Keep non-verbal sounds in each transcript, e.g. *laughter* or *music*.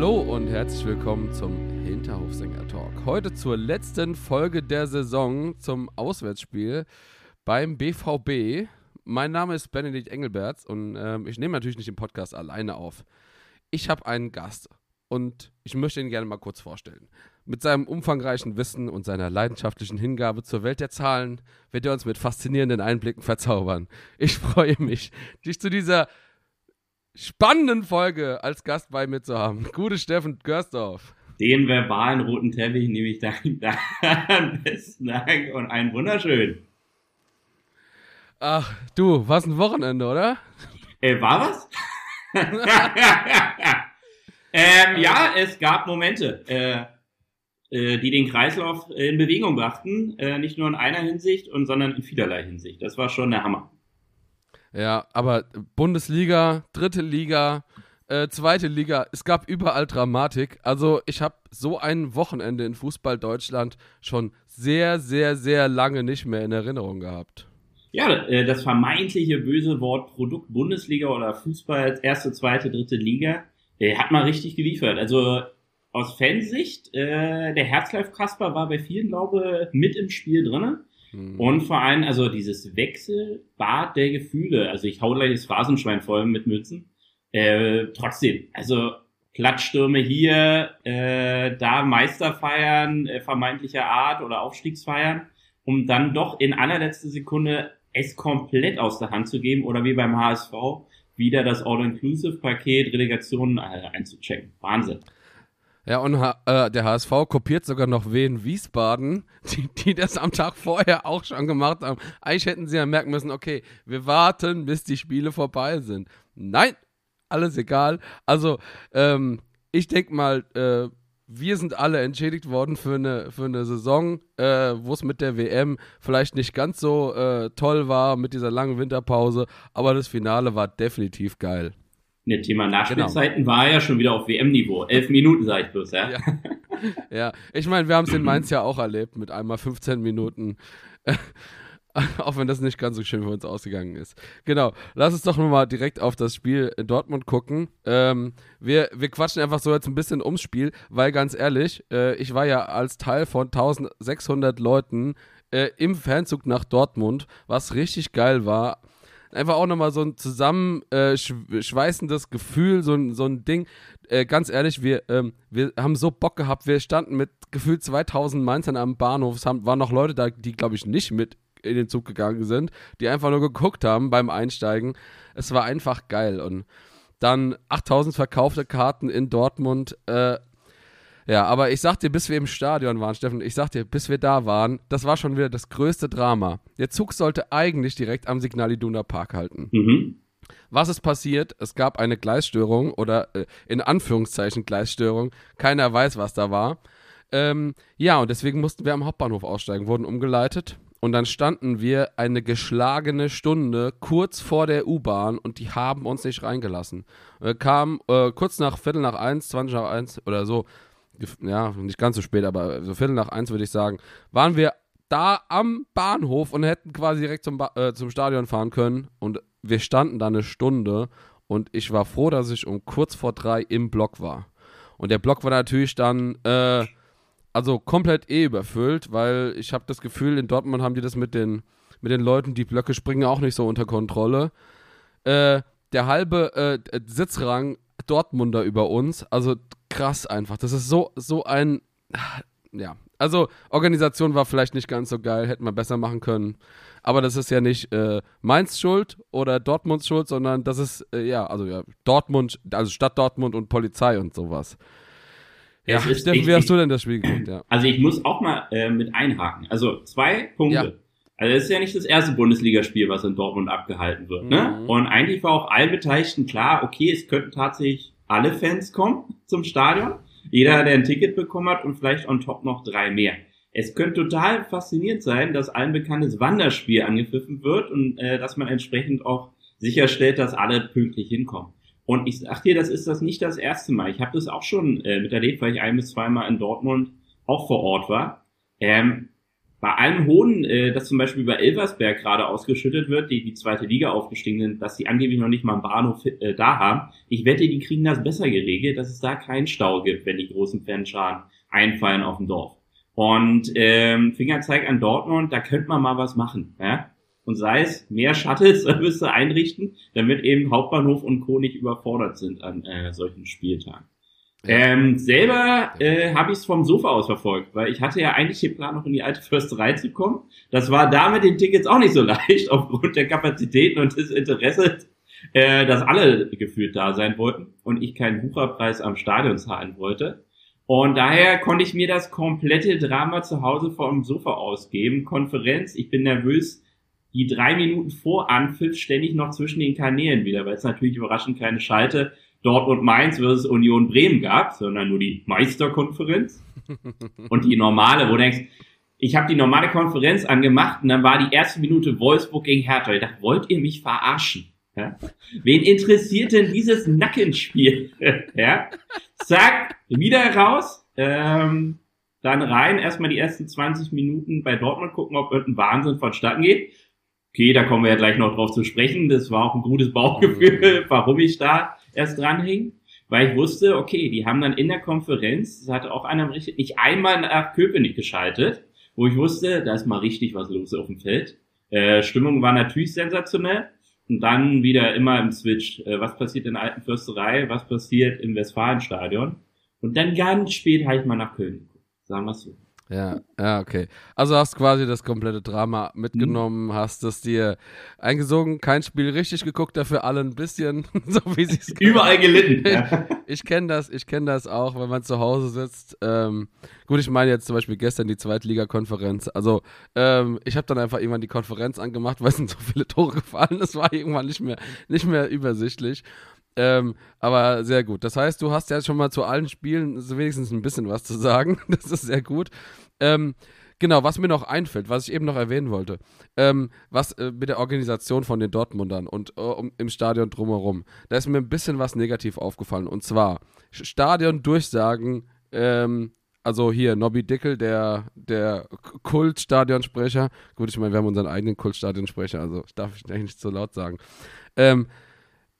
Hallo und herzlich willkommen zum Hinterhofsänger Talk. Heute zur letzten Folge der Saison zum Auswärtsspiel beim BVB. Mein Name ist Benedikt Engelberts und ähm, ich nehme natürlich nicht den Podcast alleine auf. Ich habe einen Gast und ich möchte ihn gerne mal kurz vorstellen. Mit seinem umfangreichen Wissen und seiner leidenschaftlichen Hingabe zur Welt der Zahlen wird er uns mit faszinierenden Einblicken verzaubern. Ich freue mich, dich zu dieser spannenden Folge als Gast bei mir zu haben. Gute Steffen Görsdorf. Den verbalen roten Teppich nehme ich da *laughs* besten Dank und einen wunderschön. Ach, du, was ein Wochenende, oder? Äh, war was? *laughs* ähm, ja, es gab Momente, äh, äh, die den Kreislauf in Bewegung brachten. Äh, nicht nur in einer Hinsicht, und, sondern in vielerlei Hinsicht. Das war schon der Hammer. Ja, aber Bundesliga, dritte Liga, äh, zweite Liga, es gab überall Dramatik. Also ich habe so ein Wochenende in Fußball Deutschland schon sehr, sehr, sehr lange nicht mehr in Erinnerung gehabt. Ja, äh, das vermeintliche böse Wort Produkt Bundesliga oder Fußball erste, zweite, dritte Liga äh, hat mal richtig geliefert. Also aus Fansicht, äh, der Herzlife Kasper war bei vielen, glaube ich, mit im Spiel drinnen. Mhm. Und vor allem, also dieses Wechselbad der Gefühle. Also ich hau gleich das Phrasenschwein voll mit Mützen. Äh, trotzdem, also Platzstürme hier, äh, da Meisterfeiern äh, vermeintlicher Art oder Aufstiegsfeiern, um dann doch in allerletzter Sekunde es komplett aus der Hand zu geben oder wie beim HSV wieder das All-Inclusive-Paket Relegation äh, einzuchecken. Wahnsinn. Ja, und äh, der HSV kopiert sogar noch Wien Wiesbaden, *laughs* die, die das am Tag vorher auch schon gemacht haben. Eigentlich hätten sie ja merken müssen, okay, wir warten, bis die Spiele vorbei sind. Nein, alles egal. Also, ähm, ich denke mal, äh, wir sind alle entschädigt worden für eine, für eine Saison, äh, wo es mit der WM vielleicht nicht ganz so äh, toll war mit dieser langen Winterpause, aber das Finale war definitiv geil. Ne, Thema Nachspielzeiten genau. war ja schon wieder auf WM-Niveau. Elf Minuten, sag ich bloß, ja. Ja, *laughs* ja. ich meine, wir haben es in Mainz ja auch erlebt mit einmal 15 Minuten. *laughs* auch wenn das nicht ganz so schön für uns ausgegangen ist. Genau, lass uns doch nochmal direkt auf das Spiel in Dortmund gucken. Ähm, wir, wir quatschen einfach so jetzt ein bisschen ums Spiel, weil ganz ehrlich, äh, ich war ja als Teil von 1600 Leuten äh, im Fanzug nach Dortmund, was richtig geil war einfach auch nochmal so ein zusammenschweißendes äh, Gefühl, so ein, so ein Ding. Äh, ganz ehrlich, wir, ähm, wir haben so Bock gehabt. Wir standen mit gefühlt 2000 Mainzern am Bahnhof. Es haben, waren noch Leute da, die, glaube ich, nicht mit in den Zug gegangen sind, die einfach nur geguckt haben beim Einsteigen. Es war einfach geil. Und dann 8000 verkaufte Karten in Dortmund. Äh, ja, aber ich sag dir, bis wir im Stadion waren, Steffen, ich sag dir, bis wir da waren, das war schon wieder das größte Drama. Der Zug sollte eigentlich direkt am Signal Iduna Park halten. Mhm. Was ist passiert? Es gab eine Gleisstörung oder äh, in Anführungszeichen Gleisstörung. Keiner weiß, was da war. Ähm, ja, und deswegen mussten wir am Hauptbahnhof aussteigen, wurden umgeleitet. Und dann standen wir eine geschlagene Stunde kurz vor der U-Bahn und die haben uns nicht reingelassen. Wir kamen äh, kurz nach Viertel nach eins, 20 nach eins oder so, ja, nicht ganz so spät, aber so Viertel nach eins würde ich sagen, waren wir da am Bahnhof und hätten quasi direkt zum, ba äh, zum Stadion fahren können. Und wir standen da eine Stunde und ich war froh, dass ich um kurz vor drei im Block war. Und der Block war natürlich dann, äh, also komplett eh überfüllt, weil ich habe das Gefühl, in Dortmund haben die das mit den, mit den Leuten, die Blöcke springen, auch nicht so unter Kontrolle. Äh, der halbe äh, Sitzrang Dortmunder über uns, also krass einfach. Das ist so, so ein, ja. Also, Organisation war vielleicht nicht ganz so geil, hätten wir besser machen können. Aber das ist ja nicht äh, Mainz Schuld oder Dortmunds Schuld, sondern das ist, äh, ja, also ja, Dortmund, also Stadt Dortmund und Polizei und sowas. Ja, ist, Steffen, ich, wie hast du denn das Spiel geguckt? Ja. Also ich muss auch mal äh, mit einhaken. Also zwei Punkte. Ja. Also es ist ja nicht das erste Bundesligaspiel, was in Dortmund abgehalten wird. Ne? Mhm. Und eigentlich war auch allen Beteiligten klar, okay, es könnten tatsächlich alle Fans kommen *laughs* zum Stadion. Jeder, der ein Ticket bekommen hat und vielleicht on top noch drei mehr. Es könnte total faszinierend sein, dass allen bekanntes Wanderspiel angepfiffen wird und äh, dass man entsprechend auch sicherstellt, dass alle pünktlich hinkommen. Und ich sag dir, das ist das nicht das erste Mal. Ich habe das auch schon äh, miterlebt, weil ich ein bis zweimal in Dortmund auch vor Ort war. Ähm, bei allem Hohn, äh, das zum Beispiel über Elversberg gerade ausgeschüttet wird, die die zweite Liga aufgestiegen sind, dass die angeblich noch nicht mal einen Bahnhof äh, da haben. Ich wette, die kriegen das besser geregelt, dass es da keinen Stau gibt, wenn die großen Fanscharen einfallen auf dem Dorf. Und ähm, Fingerzeig an Dortmund, da könnte man mal was machen. Ja? Und sei es mehr Shuttle-Service einrichten, damit eben Hauptbahnhof und Co. nicht überfordert sind an äh, solchen Spieltagen. Ähm, selber äh, habe ich es vom Sofa aus verfolgt, weil ich hatte ja eigentlich den Plan, noch in die alte Försterei zu kommen. Das war da mit den Tickets auch nicht so *laughs* leicht, aufgrund der Kapazitäten und des Interesses, äh, dass alle gefühlt da sein wollten und ich keinen Bucherpreis am Stadion zahlen wollte. Und daher konnte ich mir das komplette Drama zu Hause vom Sofa ausgeben. Konferenz, ich bin nervös, die drei Minuten vor Anpfiff ständig noch zwischen den Kanälen wieder, weil es natürlich überraschend keine Schalte Dortmund Mainz versus Union Bremen gab, sondern nur die Meisterkonferenz und die normale, wo du denkst, ich habe die normale Konferenz angemacht und dann war die erste Minute Wolfsburg gegen Hertha. Ich dachte, wollt ihr mich verarschen? Ja? Wen interessiert denn dieses Nackenspiel? *laughs* ja? Zack, wieder raus, ähm, dann rein, erstmal die ersten 20 Minuten bei Dortmund gucken, ob irgendein Wahnsinn vonstatten geht. Okay, da kommen wir ja gleich noch drauf zu sprechen. Das war auch ein gutes Bauchgefühl, warum ich da erst dranhing, weil ich wusste, okay, die haben dann in der Konferenz, das hatte auch einer berichtet, nicht einmal nach Köpenick geschaltet, wo ich wusste, da ist mal richtig was los auf dem Feld. Äh, Stimmung war natürlich sensationell. Und dann wieder immer im Switch. Äh, was passiert in der alten Fürsterei? Was passiert im Westfalenstadion? Und dann ganz spät habe ich mal nach Köln geguckt. Sagen wir so. Ja, ja, okay. Also hast quasi das komplette Drama mitgenommen, Mhm. hast es dir eingesogen, kein Spiel richtig geguckt, dafür alle ein bisschen, *laughs* so wie sie es Überall gelitten. ja. *laughs* Ich kenne das, ich kenne das auch, wenn man zu Hause sitzt. Ähm, gut, ich meine jetzt zum Beispiel gestern die Zweitliga-Konferenz. Also ähm, ich habe dann einfach irgendwann die Konferenz angemacht, *laughs* weil es sind so viele Tore gefallen. Das war irgendwann nicht mehr, nicht mehr übersichtlich. Ähm, aber sehr gut. Das heißt, du hast ja schon mal zu allen Spielen wenigstens ein bisschen was zu sagen. *laughs* Das ist sehr gut. Ähm, genau, was mir noch einfällt, was ich eben noch erwähnen wollte, ähm, was äh, mit der Organisation von den Dortmundern und äh, um, im Stadion drumherum, da ist mir ein bisschen was negativ aufgefallen. Und zwar Stadion-Durchsagen, ähm, also hier Nobby Dickel, der, der Kultstadionsprecher. Gut, ich meine, wir haben unseren eigenen Kultstadionsprecher, also darf ich eigentlich nicht so laut sagen. Ähm,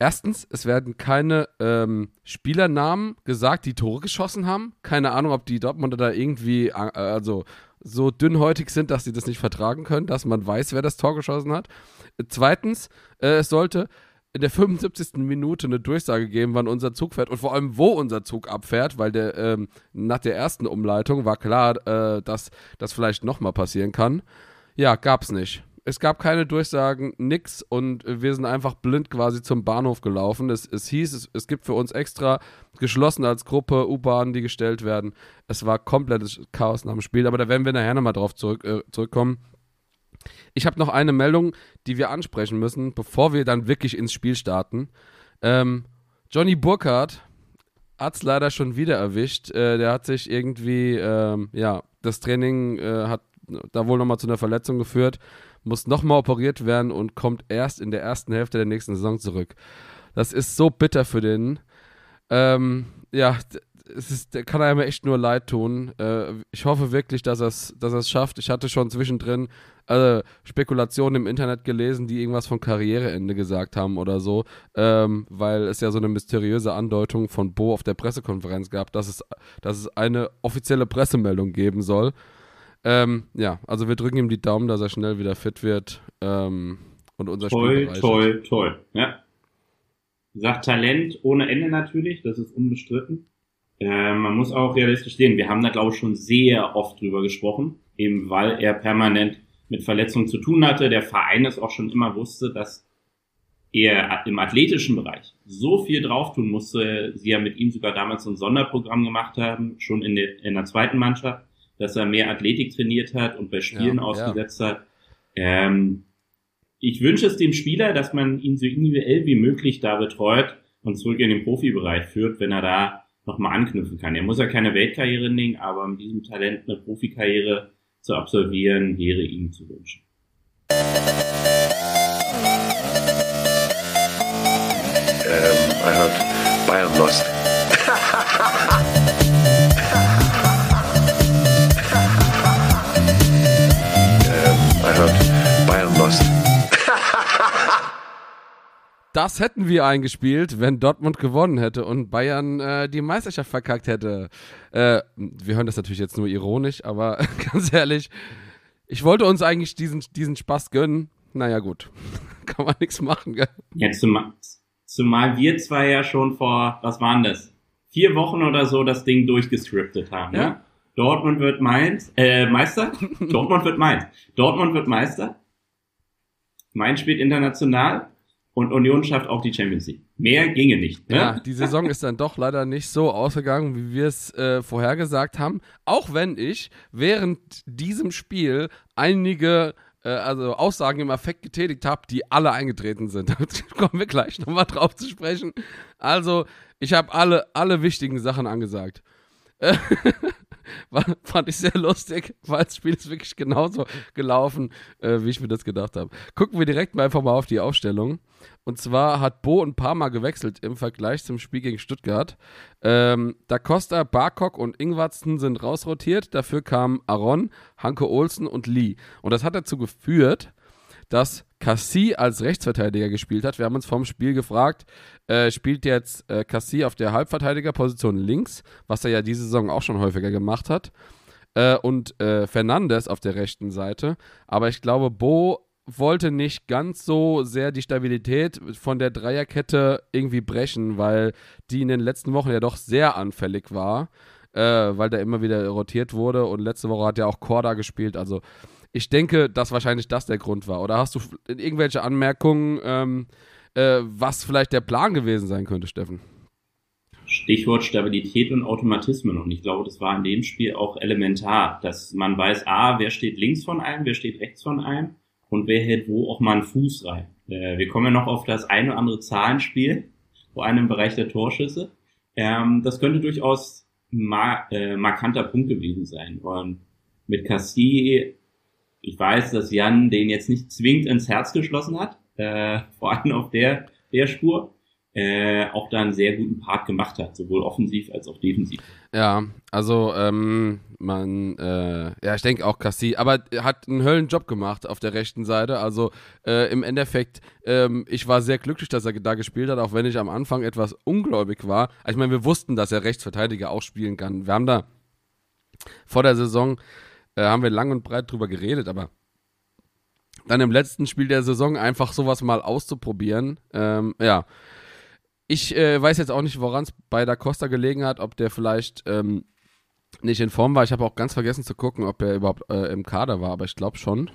Erstens, es werden keine ähm, Spielernamen gesagt, die Tore geschossen haben. Keine Ahnung, ob die Dortmunder da irgendwie äh, also so dünnhäutig sind, dass sie das nicht vertragen können, dass man weiß, wer das Tor geschossen hat. Zweitens, äh, es sollte in der 75. Minute eine Durchsage geben, wann unser Zug fährt und vor allem, wo unser Zug abfährt, weil der ähm, nach der ersten Umleitung war klar, äh, dass das vielleicht nochmal passieren kann. Ja, gab's nicht. Es gab keine Durchsagen, nix und wir sind einfach blind quasi zum Bahnhof gelaufen. Es, es hieß, es, es gibt für uns extra geschlossen als Gruppe U-Bahnen, die gestellt werden. Es war komplettes Chaos nach dem Spiel, aber da werden wir nachher nochmal drauf zurück, äh, zurückkommen. Ich habe noch eine Meldung, die wir ansprechen müssen, bevor wir dann wirklich ins Spiel starten. Ähm, Johnny Burkhardt hat es leider schon wieder erwischt. Äh, der hat sich irgendwie, ähm, ja, das Training äh, hat da wohl nochmal zu einer Verletzung geführt, muss nochmal operiert werden und kommt erst in der ersten Hälfte der nächsten Saison zurück. Das ist so bitter für den. Ähm, ja, es ist, kann einem echt nur leid tun. Äh, ich hoffe wirklich, dass er es dass schafft. Ich hatte schon zwischendrin äh, Spekulationen im Internet gelesen, die irgendwas von Karriereende gesagt haben oder so, ähm, weil es ja so eine mysteriöse Andeutung von Bo auf der Pressekonferenz gab, dass es, dass es eine offizielle Pressemeldung geben soll. Ähm, ja, also wir drücken ihm die Daumen, dass er schnell wieder fit wird ähm, und unser Spiel Toll, toll, toll. Ja. Sagt Talent ohne Ende natürlich, das ist unbestritten. Äh, man muss auch realistisch sehen, wir haben da glaube ich schon sehr oft drüber gesprochen, eben weil er permanent mit Verletzungen zu tun hatte. Der Verein es auch schon immer wusste, dass er im athletischen Bereich so viel drauf tun musste. Sie ja mit ihm sogar damals so ein Sonderprogramm gemacht haben, schon in der, in der zweiten Mannschaft, dass er mehr Athletik trainiert hat und bei Spielen Ja, ausgesetzt hat. Ähm, ich wünsche es dem Spieler, dass man ihn so individuell wie möglich da betreut und zurück in den Profibereich führt, wenn er da nochmal anknüpfen kann. Er muss ja keine Weltkarriere nehmen, aber mit diesem Talent eine Profikarriere zu absolvieren, wäre ihm zu wünschen. Das hätten wir eingespielt, wenn Dortmund gewonnen hätte und Bayern äh, die Meisterschaft verkackt hätte. Äh, wir hören das natürlich jetzt nur ironisch, aber *laughs* ganz ehrlich, ich wollte uns eigentlich diesen, diesen Spaß gönnen. Naja, gut. *laughs* Kann man nichts machen, gell? Ja, zumal, zumal wir zwei ja schon vor, was waren das? Vier Wochen oder so das Ding durchgescriptet haben, Ja. ne? Dortmund wird Mainz, äh, Meister? *laughs* Dortmund wird Mainz. Dortmund wird Meister. Mainz spielt international und Union schafft auch die Champions League. Mehr ginge nicht, ne? Ja, die Saison ist dann doch leider nicht so ausgegangen, wie wir es äh, vorhergesagt haben. Auch wenn ich während diesem Spiel einige äh, also Aussagen im Affekt getätigt habe, die alle eingetreten sind. *laughs* Da kommen wir gleich nochmal drauf zu sprechen. Also, ich habe alle, alle wichtigen Sachen angesagt. *laughs* War, fand ich sehr lustig, weil das Spiel ist wirklich genauso gelaufen, äh, wie ich mir das gedacht habe. Gucken wir direkt mal einfach mal auf die Aufstellung. Und zwar hat Bo ein paar Mal gewechselt im Vergleich zum Spiel gegen Stuttgart. Ähm, da Costa, Barkok und Ingwatzen sind rausrotiert. Dafür kamen Aaron, Hanke Olsen und Lee. Und das hat dazu geführt, dass Cassie als Rechtsverteidiger gespielt hat. Wir haben uns vorm Spiel gefragt, äh, spielt jetzt äh, Cassie auf der Halbverteidigerposition links, was er ja diese Saison auch schon häufiger gemacht hat, äh, und äh, Fernandes auf der rechten Seite. Aber ich glaube, Bo wollte nicht ganz so sehr die Stabilität von der Dreierkette irgendwie brechen, weil die in den letzten Wochen ja doch sehr anfällig war, äh, weil da immer wieder rotiert wurde und letzte Woche hat ja auch Korda gespielt, also ich denke, dass wahrscheinlich das der Grund war. Oder hast du irgendwelche Anmerkungen, ähm, äh, was vielleicht der Plan gewesen sein könnte, Steffen? Stichwort Stabilität und Automatismen. Und ich glaube, das war in dem Spiel auch elementar, dass man weiß, ah, wer steht links von einem, wer steht rechts von einem und wer hält wo auch mal einen Fuß rein. Äh, wir kommen ja noch auf das eine oder andere Zahlenspiel, vor allem im Bereich der Torschüsse. Ähm, das könnte durchaus mar äh, markanter Punkt gewesen sein. Und mit Cassie, ich weiß, dass Jan den jetzt nicht zwingend ins Herz geschlossen hat, äh, vor allem auf der, der Spur, äh, auch da einen sehr guten Part gemacht hat, sowohl offensiv als auch defensiv. Ja, also ähm, man, äh, ja, ich denke auch Cassie, aber er hat einen Höllenjob gemacht auf der rechten Seite. Also äh, im Endeffekt, ähm, ich war sehr glücklich, dass er da gespielt hat, auch wenn ich am Anfang etwas ungläubig war. Ich meine, wir wussten, dass er Rechtsverteidiger auch spielen kann. Wir haben da vor der Saison äh, haben wir lang und breit drüber geredet, aber dann im letzten Spiel der Saison einfach sowas mal auszuprobieren, ähm, ja. Ich äh, weiß jetzt auch nicht, woran es bei Da Costa gelegen hat, ob der vielleicht ähm, nicht in Form war. Ich habe auch ganz vergessen zu gucken, ob er überhaupt äh, im Kader war, aber ich glaube schon.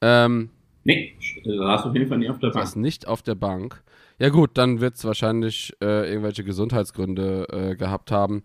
Ähm, Nee, saß auf jeden Fall nicht auf der Bank. was nicht auf der Bank. Ja gut, dann wird es wahrscheinlich äh, irgendwelche Gesundheitsgründe äh, gehabt haben.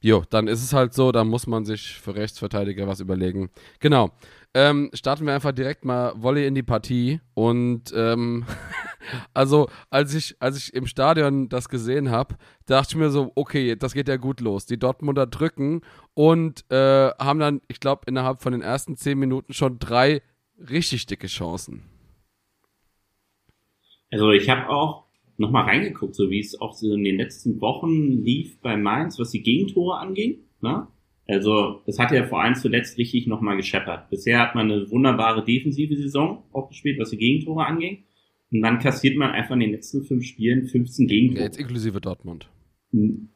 Jo, dann ist es halt so, dann muss man sich für Rechtsverteidiger was überlegen. Genau. Ähm, starten wir einfach direkt mal Volley in die Partie. Und ähm, *laughs* also, als ich, als ich im Stadion das gesehen habe, dachte ich mir so, okay, das geht ja gut los. Die Dortmunder drücken und äh, haben dann, ich glaube, innerhalb von den ersten zehn Minuten schon drei richtig dicke Chancen. Also ich habe auch nochmal reingeguckt, so wie es auch so in den letzten Wochen lief bei Mainz, was die Gegentore anging. Ne? Also es hat ja vor allem zuletzt richtig nochmal gescheppert. Bisher hat man eine wunderbare defensive Saison auch gespielt, was die Gegentore anging. Und dann kassiert man einfach in den letzten fünf Spielen 15 Ja, Gegentore. jetzt inklusive Dortmund. Mhm.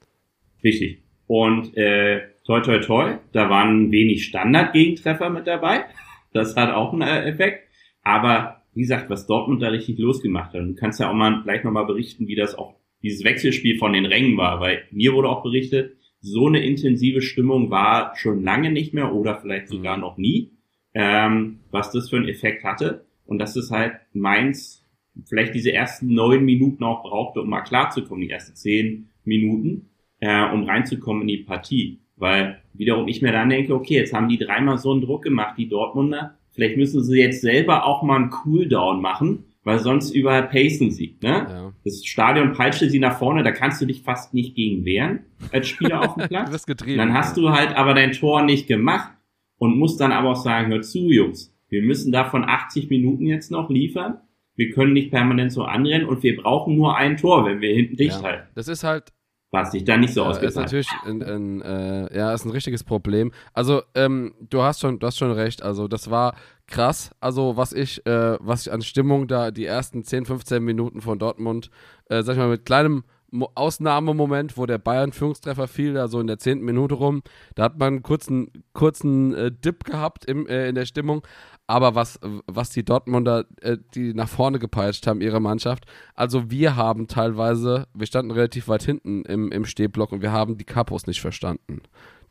Richtig. Und äh, toi toi toi, da waren wenig Standard-Gegentreffer mit dabei. Das hat auch einen äh, Effekt. Aber wie gesagt, was Dortmund da richtig losgemacht hat, du kannst ja auch mal gleich nochmal berichten, wie das auch dieses Wechselspiel von den Rängen war, weil mir wurde auch berichtet, so eine intensive Stimmung war schon lange nicht mehr oder vielleicht sogar noch nie, ähm, was das für einen Effekt hatte. Und dass es halt Mainz vielleicht diese ersten neun Minuten auch brauchte, um mal klarzukommen, die ersten zehn Minuten, äh, um reinzukommen in die Partie. Weil wiederum ich mir dann denke, okay, jetzt haben die dreimal so einen Druck gemacht, die Dortmunder, vielleicht müssen sie jetzt selber auch mal einen Cooldown machen, weil sonst überpacen sie. Ne? Ja. Das Stadion peitschte sie nach vorne, da kannst du dich fast nicht gegen wehren als Spieler auf dem *laughs* Du Platz. wirst getrieben. Dann hast du halt aber dein Tor nicht gemacht und musst dann aber auch sagen, hör zu, Jungs, wir müssen davon 80 Minuten jetzt noch liefern. Wir können nicht permanent so anrennen und wir brauchen nur ein Tor, wenn wir hinten dicht ja. halten. Das ist halt Was sich da nicht so Ja, ist natürlich ein, ein, äh, ja, ist ein richtiges Problem. Also, ähm, du hast schon, du hast schon recht. Also, das war krass. Also, was ich, äh, was ich an Stimmung da die ersten 10, 15 Minuten von Dortmund, äh, sag ich mal, mit kleinem Mo Ausnahmemoment, wo der Bayern Führungstreffer fiel, da so in der zehnten Minute rum, da hat man einen kurzen, kurzen äh, Dip gehabt im, äh, in der Stimmung. Aber was, was die Dortmunder, äh, die nach vorne gepeitscht haben, ihre Mannschaft, also wir haben teilweise, wir standen relativ weit hinten im, im Stehblock und wir haben die Kapos nicht verstanden.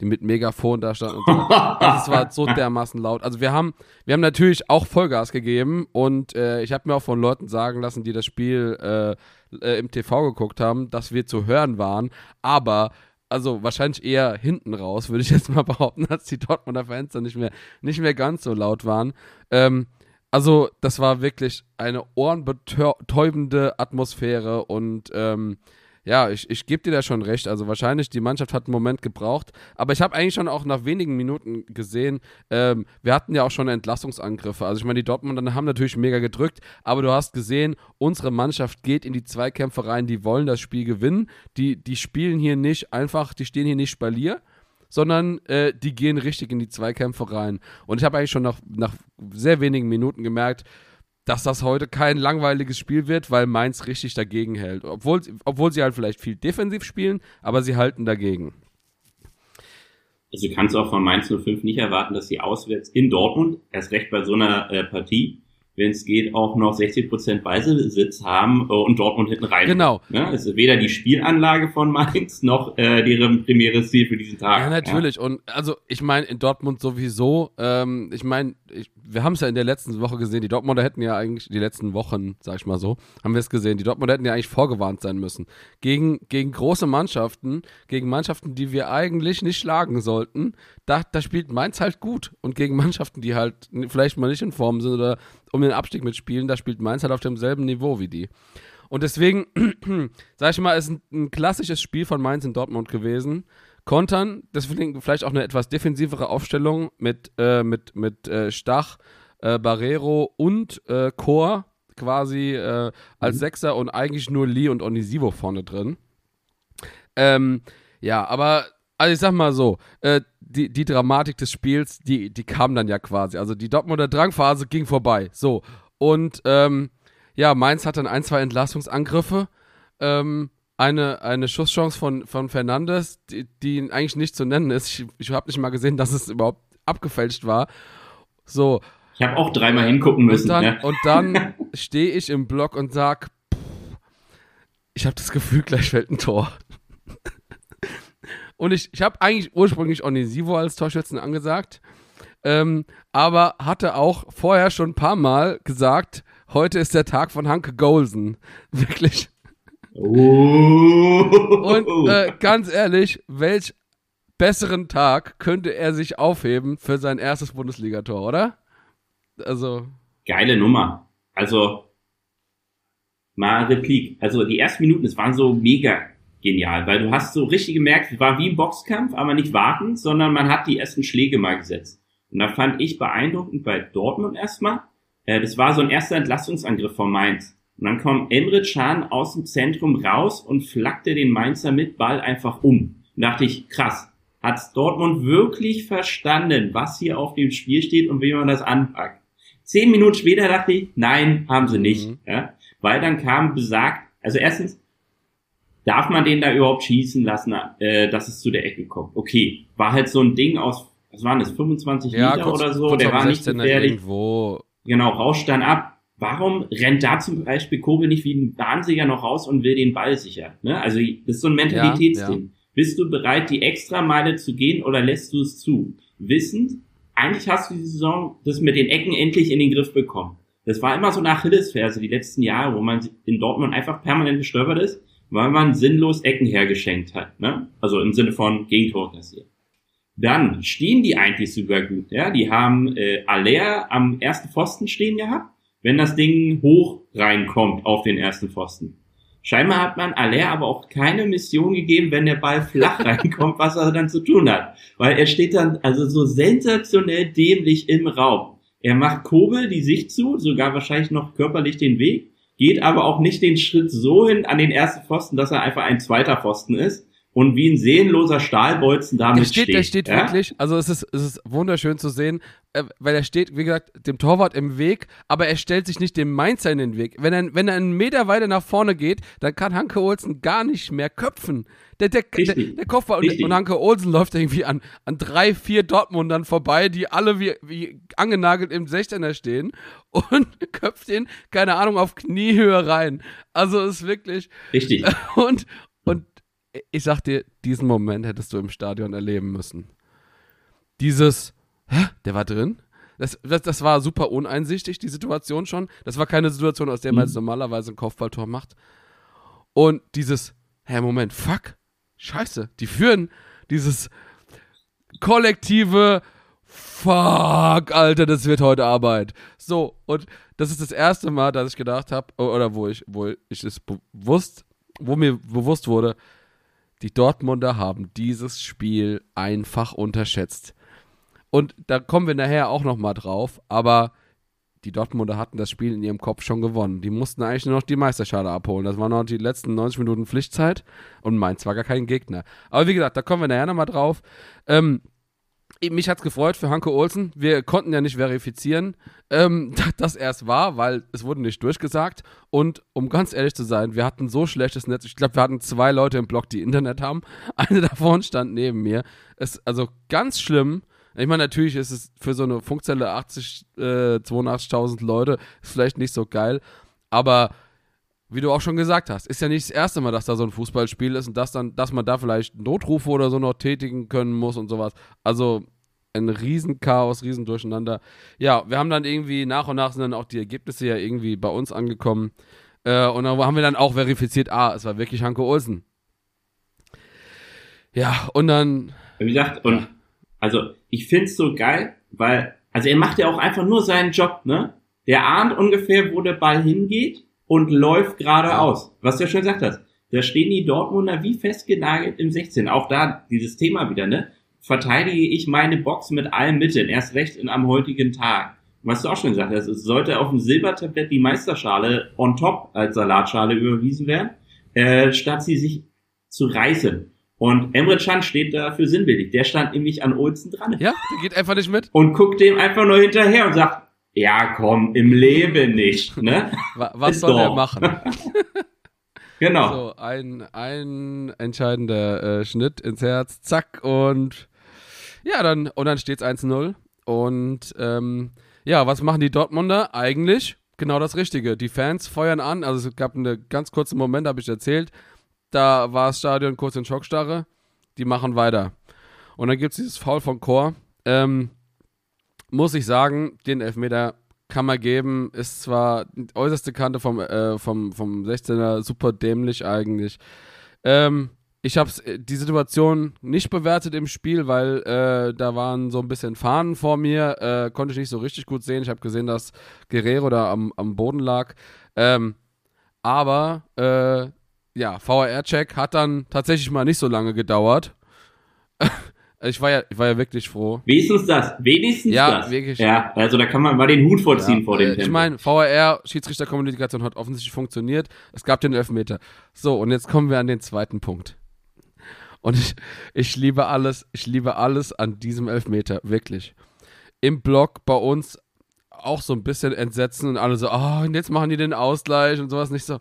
Die mit Megafon da standen. Und so. also es war so dermaßen laut. Also wir haben, wir haben natürlich auch Vollgas gegeben und äh, ich habe mir auch von Leuten sagen lassen, die das Spiel äh, äh, im TV geguckt haben, dass wir zu hören waren, aber also wahrscheinlich eher hinten raus, würde ich *laughs* jetzt mal behaupten, als die Dortmunder Fans dann nicht mehr, nicht mehr ganz so laut waren. Ähm, also, das war wirklich eine ohrenbetäubende Atmosphäre und ähm, ja, ich, ich gebe dir da schon recht. Also wahrscheinlich, die Mannschaft hat einen Moment gebraucht. Aber ich habe eigentlich schon auch nach wenigen Minuten gesehen, ähm, wir hatten ja auch schon Entlassungsangriffe. Also ich meine, die Dortmunder haben natürlich mega gedrückt, aber du hast gesehen, unsere Mannschaft geht in die Zweikämpfe rein, die wollen das Spiel gewinnen. Die, die spielen hier nicht einfach, die stehen hier nicht Spalier, sondern äh, die gehen richtig in die Zweikämpfe rein. Und ich habe eigentlich schon nach, nach sehr wenigen Minuten gemerkt, dass das heute kein langweiliges Spiel wird, weil Mainz richtig dagegen hält. Obwohl, obwohl sie halt vielleicht viel defensiv spielen, aber sie halten dagegen. Also du kannst auch von Mainz 05 nicht erwarten, dass sie auswärts in Dortmund, erst recht bei so einer äh, Partie, wenn es geht, auch noch 60% Beisitz haben äh, und Dortmund hinten rein. Genau. Ne? Es ist weder die Spielanlage von Mainz noch äh, deren primäres Ziel für diesen Tag. Ja, natürlich. Und also, ich meine, in Dortmund sowieso, ähm, ich meine, ich, wir haben es ja in der letzten Woche gesehen, die Dortmunder hätten ja eigentlich, die letzten Wochen, sag ich mal so, haben wir es gesehen, die Dortmunder hätten ja eigentlich vorgewarnt sein müssen. Gegen, gegen große Mannschaften, gegen Mannschaften, die wir eigentlich nicht schlagen sollten, da, da spielt Mainz halt gut. Und gegen Mannschaften, die halt vielleicht mal nicht in Form sind oder um den Abstieg mitspielen, da spielt Mainz halt auf demselben Niveau wie die. Und deswegen, *clears throat* sag ich mal, ist ein, ein klassisches Spiel von Mainz in Dortmund gewesen. Kontern, deswegen vielleicht auch eine etwas defensivere Aufstellung mit, äh, mit, mit äh, Stach, äh, Barrero und äh, Chor quasi äh, als Mhm. Sechser und eigentlich nur Lee und Onisivo vorne drin. Ähm, ja, aber also ich sag mal so, äh, die, die Dramatik des Spiels, die, die kam dann ja quasi. Also die Dortmunder Drangphase ging vorbei. So. Und ähm, ja, Mainz hat dann ein, zwei Entlastungsangriffe. Ähm, eine, eine Schusschance von, von Fernandes, die, die eigentlich nicht zu nennen ist. Ich, ich habe nicht mal gesehen, dass es überhaupt abgefälscht war. So. Ich habe auch dreimal hingucken müssen. Und dann, und *laughs* dann stehe ich im Block und sag, pff, ich habe das Gefühl, gleich fällt ein Tor. *laughs* und ich, ich habe eigentlich ursprünglich Onisivo als Torschützen angesagt, ähm, aber hatte auch vorher schon ein paar Mal gesagt, heute ist der Tag von Hanke Golsen. *laughs* Wirklich. Oh. Und äh, ganz ehrlich, welch besseren Tag könnte er sich aufheben für sein erstes Bundesligator, oder? Also, Geile Nummer. Also, mal Replik. Also, die ersten Minuten, es waren so mega genial, weil du hast so richtig gemerkt, es war wie ein Boxkampf, aber nicht warten, sondern man hat die ersten Schläge mal gesetzt. Und da fand ich beeindruckend bei Dortmund erstmal, äh, das war so ein erster Entlastungsangriff von Mainz. Und dann kommt Emre Can aus dem Zentrum raus und flackte den Mainzer mit Ball einfach um. Und dachte ich, krass, hat's Dortmund wirklich verstanden, was hier auf dem Spiel steht und wie man das anpackt. Zehn Minuten später dachte ich, nein, haben sie nicht. Mhm. Ja? Weil dann kam besagt, also erstens, darf man den da überhaupt schießen lassen, äh, dass es zu der Ecke kommt? Okay, war halt so ein Ding aus, was waren das, 25 ja, Liter kurz, oder so, der war nicht 16er gefährlich. irgendwo. Genau, rauscht dann ab. Warum rennt da zum Beispiel Kobel nicht wie ein Wahnsinniger noch raus und will den Ball sichern? Ne? Also das ist so ein Mentalitätsding. Ja, Bist du bereit, die extra Meile zu gehen oder lässt du es zu? Wissend, eigentlich hast du die Saison das mit den Ecken endlich in den Griff bekommen. Das war immer so eine Achillesferse die letzten Jahre, wo man in Dortmund einfach permanent gestolpert ist, weil man sinnlos Ecken hergeschenkt hat. Ne? Also im Sinne von Gegentor kassiert. dann stehen die eigentlich sogar gut. Ja, die haben äh, Aller am ersten Pfosten stehen gehabt, wenn das Ding hoch reinkommt auf den ersten Pfosten. Scheinbar hat man Aller aber auch keine Mission gegeben, wenn der Ball flach *laughs* reinkommt, was er dann zu tun hat. Weil er steht dann also so sensationell dämlich im Raum. Er macht Kobel die Sicht zu, sogar wahrscheinlich noch körperlich den Weg, geht aber auch nicht den Schritt so hin an den ersten Pfosten, dass er einfach ein zweiter Pfosten ist und wie ein seelenloser Stahlbolzen damit der steht. steht. Der steht ja? wirklich, also es ist, es ist wunderschön zu sehen, äh, weil er steht, wie gesagt, dem Torwart im Weg, aber er stellt sich nicht dem Mainzer in den Weg. Wenn er, wenn er einen Meter weiter nach vorne geht, dann kann Hanke Olsen gar nicht mehr köpfen. Der, der, der, der Kopfball und, und, Hanke Olsen läuft irgendwie an, an drei, vier Dortmundern vorbei, die alle wie, wie angenagelt im 16er stehen *laughs* und köpft ihn, keine Ahnung, auf Kniehöhe rein. Also ist wirklich. Richtig. *laughs* Und ich sag dir, diesen Moment hättest du im Stadion erleben müssen. Dieses, hä, der war drin? Das, das, das war super uneinsichtig, die Situation schon. Das war keine Situation, aus der man jetzt normalerweise ein Kopfballtor macht. Und dieses, hä, Moment, fuck, scheiße, die führen dieses kollektive, fuck, Alter, das wird heute Arbeit. So, und das ist das erste Mal, dass ich gedacht habe, oder wo ich, wo ich es bewusst, wo mir bewusst wurde, die Dortmunder haben dieses Spiel einfach unterschätzt. Und da kommen wir nachher auch nochmal drauf, aber die Dortmunder hatten das Spiel in ihrem Kopf schon gewonnen. Die mussten eigentlich nur noch die Meisterschale abholen. Das waren noch die letzten 90 Minuten Pflichtzeit und Mainz war gar kein Gegner. Aber wie gesagt, da kommen wir nachher nochmal drauf. Ähm, mich hat's gefreut für Hanke Olsen. Wir konnten ja nicht verifizieren, ähm, *laughs* dass er es war, weil es wurde nicht durchgesagt. Und um ganz ehrlich zu sein, wir hatten so schlechtes Netz. Ich glaube, wir hatten zwei Leute im Blog, die Internet haben. *laughs* Eine davon stand neben mir. Ist also ganz schlimm. Ich meine, natürlich ist es für so eine Funkzelle 80, äh, 82.000 Leute ist vielleicht nicht so geil, aber wie du auch schon gesagt hast, ist ja nicht das erste Mal, dass da so ein Fußballspiel ist und dass dann, dass man da vielleicht Notrufe oder so noch tätigen können muss und sowas. Also ein Riesenchaos, Riesendurcheinander. Ja, wir haben dann irgendwie nach und nach sind dann auch die Ergebnisse ja irgendwie bei uns angekommen. Äh, und dann haben wir dann auch verifiziert, ah, es war wirklich Hanke Olsen. Ja, und dann. Wie gesagt, und also ich find's so geil, weil, also er macht ja auch einfach nur seinen Job, ne? Der ahnt ungefähr, wo der Ball hingeht und läuft geradeaus. Was du ja schon gesagt hast. Da stehen die Dortmunder wie festgenagelt im 16. Auch da dieses Thema wieder, ne? Verteidige ich meine Box mit allen Mitteln, erst recht in am heutigen Tag. Was du auch schon gesagt hast, es sollte auf dem Silbertablett die Meisterschale on top als Salatschale überwiesen werden, äh, statt sie sich zu reißen. Und Emre Can steht dafür sinnbildlich. Der stand nämlich an Olsen dran. Ja, der geht einfach nicht mit. Und guckt dem einfach nur hinterher und sagt, ja komm, im Leben nicht. Ne? Was Ist soll doch. er machen? *laughs* genau. So, ein, ein entscheidender äh, Schnitt ins Herz, zack, und ja, dann, und dann steht es 1-0. Und ähm, ja, was machen die Dortmunder? Eigentlich genau das Richtige. Die Fans feuern an. Also es gab einen ganz kurzen Moment, habe ich erzählt. Da war das Stadion kurz in Schockstarre. Die machen weiter. Und dann gibt es dieses Foul von Chor. Ähm, muss ich sagen, den Elfmeter kann man geben. Ist zwar die äußerste Kante vom, äh, vom, vom 16er, super dämlich eigentlich. Ähm, ich habe die Situation nicht bewertet im Spiel, weil äh, da waren so ein bisschen Fahnen vor mir, äh, konnte ich nicht so richtig gut sehen. Ich habe gesehen, dass Guerrero da am, am Boden lag. Ähm, aber äh, ja, VAR-Check hat dann tatsächlich mal nicht so lange gedauert. *laughs* ich, war ja, ich war ja wirklich froh. Wenigstens das. Wenigstens ja, das. Wirklich. Ja, also da kann man mal den Hut vorziehen ja, vor dem äh, Tempo. Ich meine, VAR, Schiedsrichterkommunikation hat offensichtlich funktioniert. Es gab den Elfmeter. So, und jetzt kommen wir an den zweiten Punkt. Und ich, ich liebe alles, ich liebe alles an diesem Elfmeter, wirklich. Im Blog bei uns auch so ein bisschen entsetzen und alle so, oh, und jetzt machen die den Ausgleich und sowas nicht so.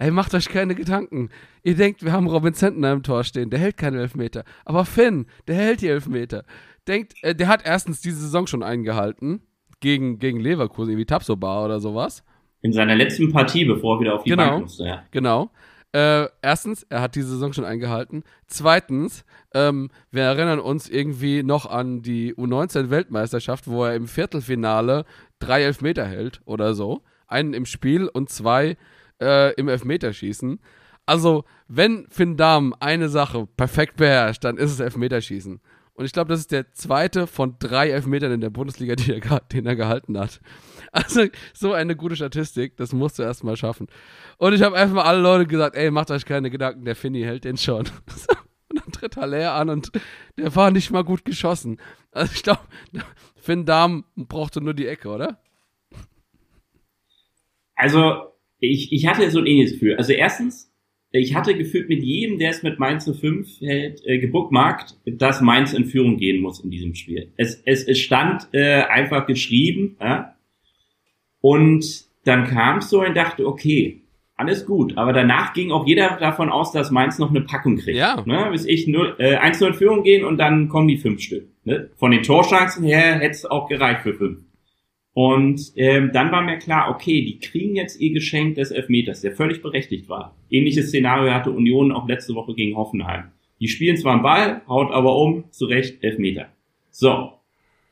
Ey, macht euch keine Gedanken. Ihr denkt, wir haben Robin Zentner im Tor stehen, der hält keine Elfmeter. Aber Finn, der hält die Elfmeter. Denkt, äh, der hat erstens diese Saison schon eingehalten. Gegen, gegen Leverkusen, wie Tapsobar oder sowas. In seiner letzten Partie, bevor er wieder auf die genau, Bank musste, ja. Genau. Äh, erstens, er hat diese Saison schon eingehalten. Zweitens, ähm, wir erinnern uns irgendwie noch an die U19-Weltmeisterschaft, wo er im Viertelfinale drei Elfmeter hält oder so. Einen im Spiel und zwei äh, im Elfmeterschießen. Also, wenn Finn Dahm eine Sache perfekt beherrscht, dann ist es Elfmeterschießen. Und ich glaube, das ist der zweite von drei Elfmetern in der Bundesliga, er, den er gehalten hat. *laughs* Also so eine gute Statistik, das musst du erstmal schaffen. Und ich habe einfach mal alle Leute gesagt, ey, macht euch keine Gedanken, der Finny hält den schon. *laughs* Und dann tritt Haller an und der war nicht mal gut geschossen. Also ich glaube, Finn Dahm brauchte nur die Ecke, oder? Also ich, ich hatte so ein ähnliches Gefühl. Also erstens, ich hatte gefühlt mit jedem, der es mit Mainz 05 hält, äh, gebuckmarkt, dass Mainz in Führung gehen muss in diesem Spiel. Es, es, es stand äh, einfach geschrieben. Ja? Und dann kam es so und dachte, okay, alles gut. Aber danach ging auch jeder davon aus, dass Mainz noch eine Packung kriegt. Ja. Ne? Bis ich 0, äh, 1-0 in Führung gehen und dann kommen die fünf Stück. Ne? Von den Torchancen her hätte es auch gereicht für fünf. Und ähm, dann war mir klar, okay, die kriegen jetzt ihr Geschenk des Elfmeters, der völlig berechtigt war. Ähnliches Szenario hatte Union auch letzte Woche gegen Hoffenheim. Die spielen zwar einen Ball, haut aber um, zu Recht Elfmeter. So,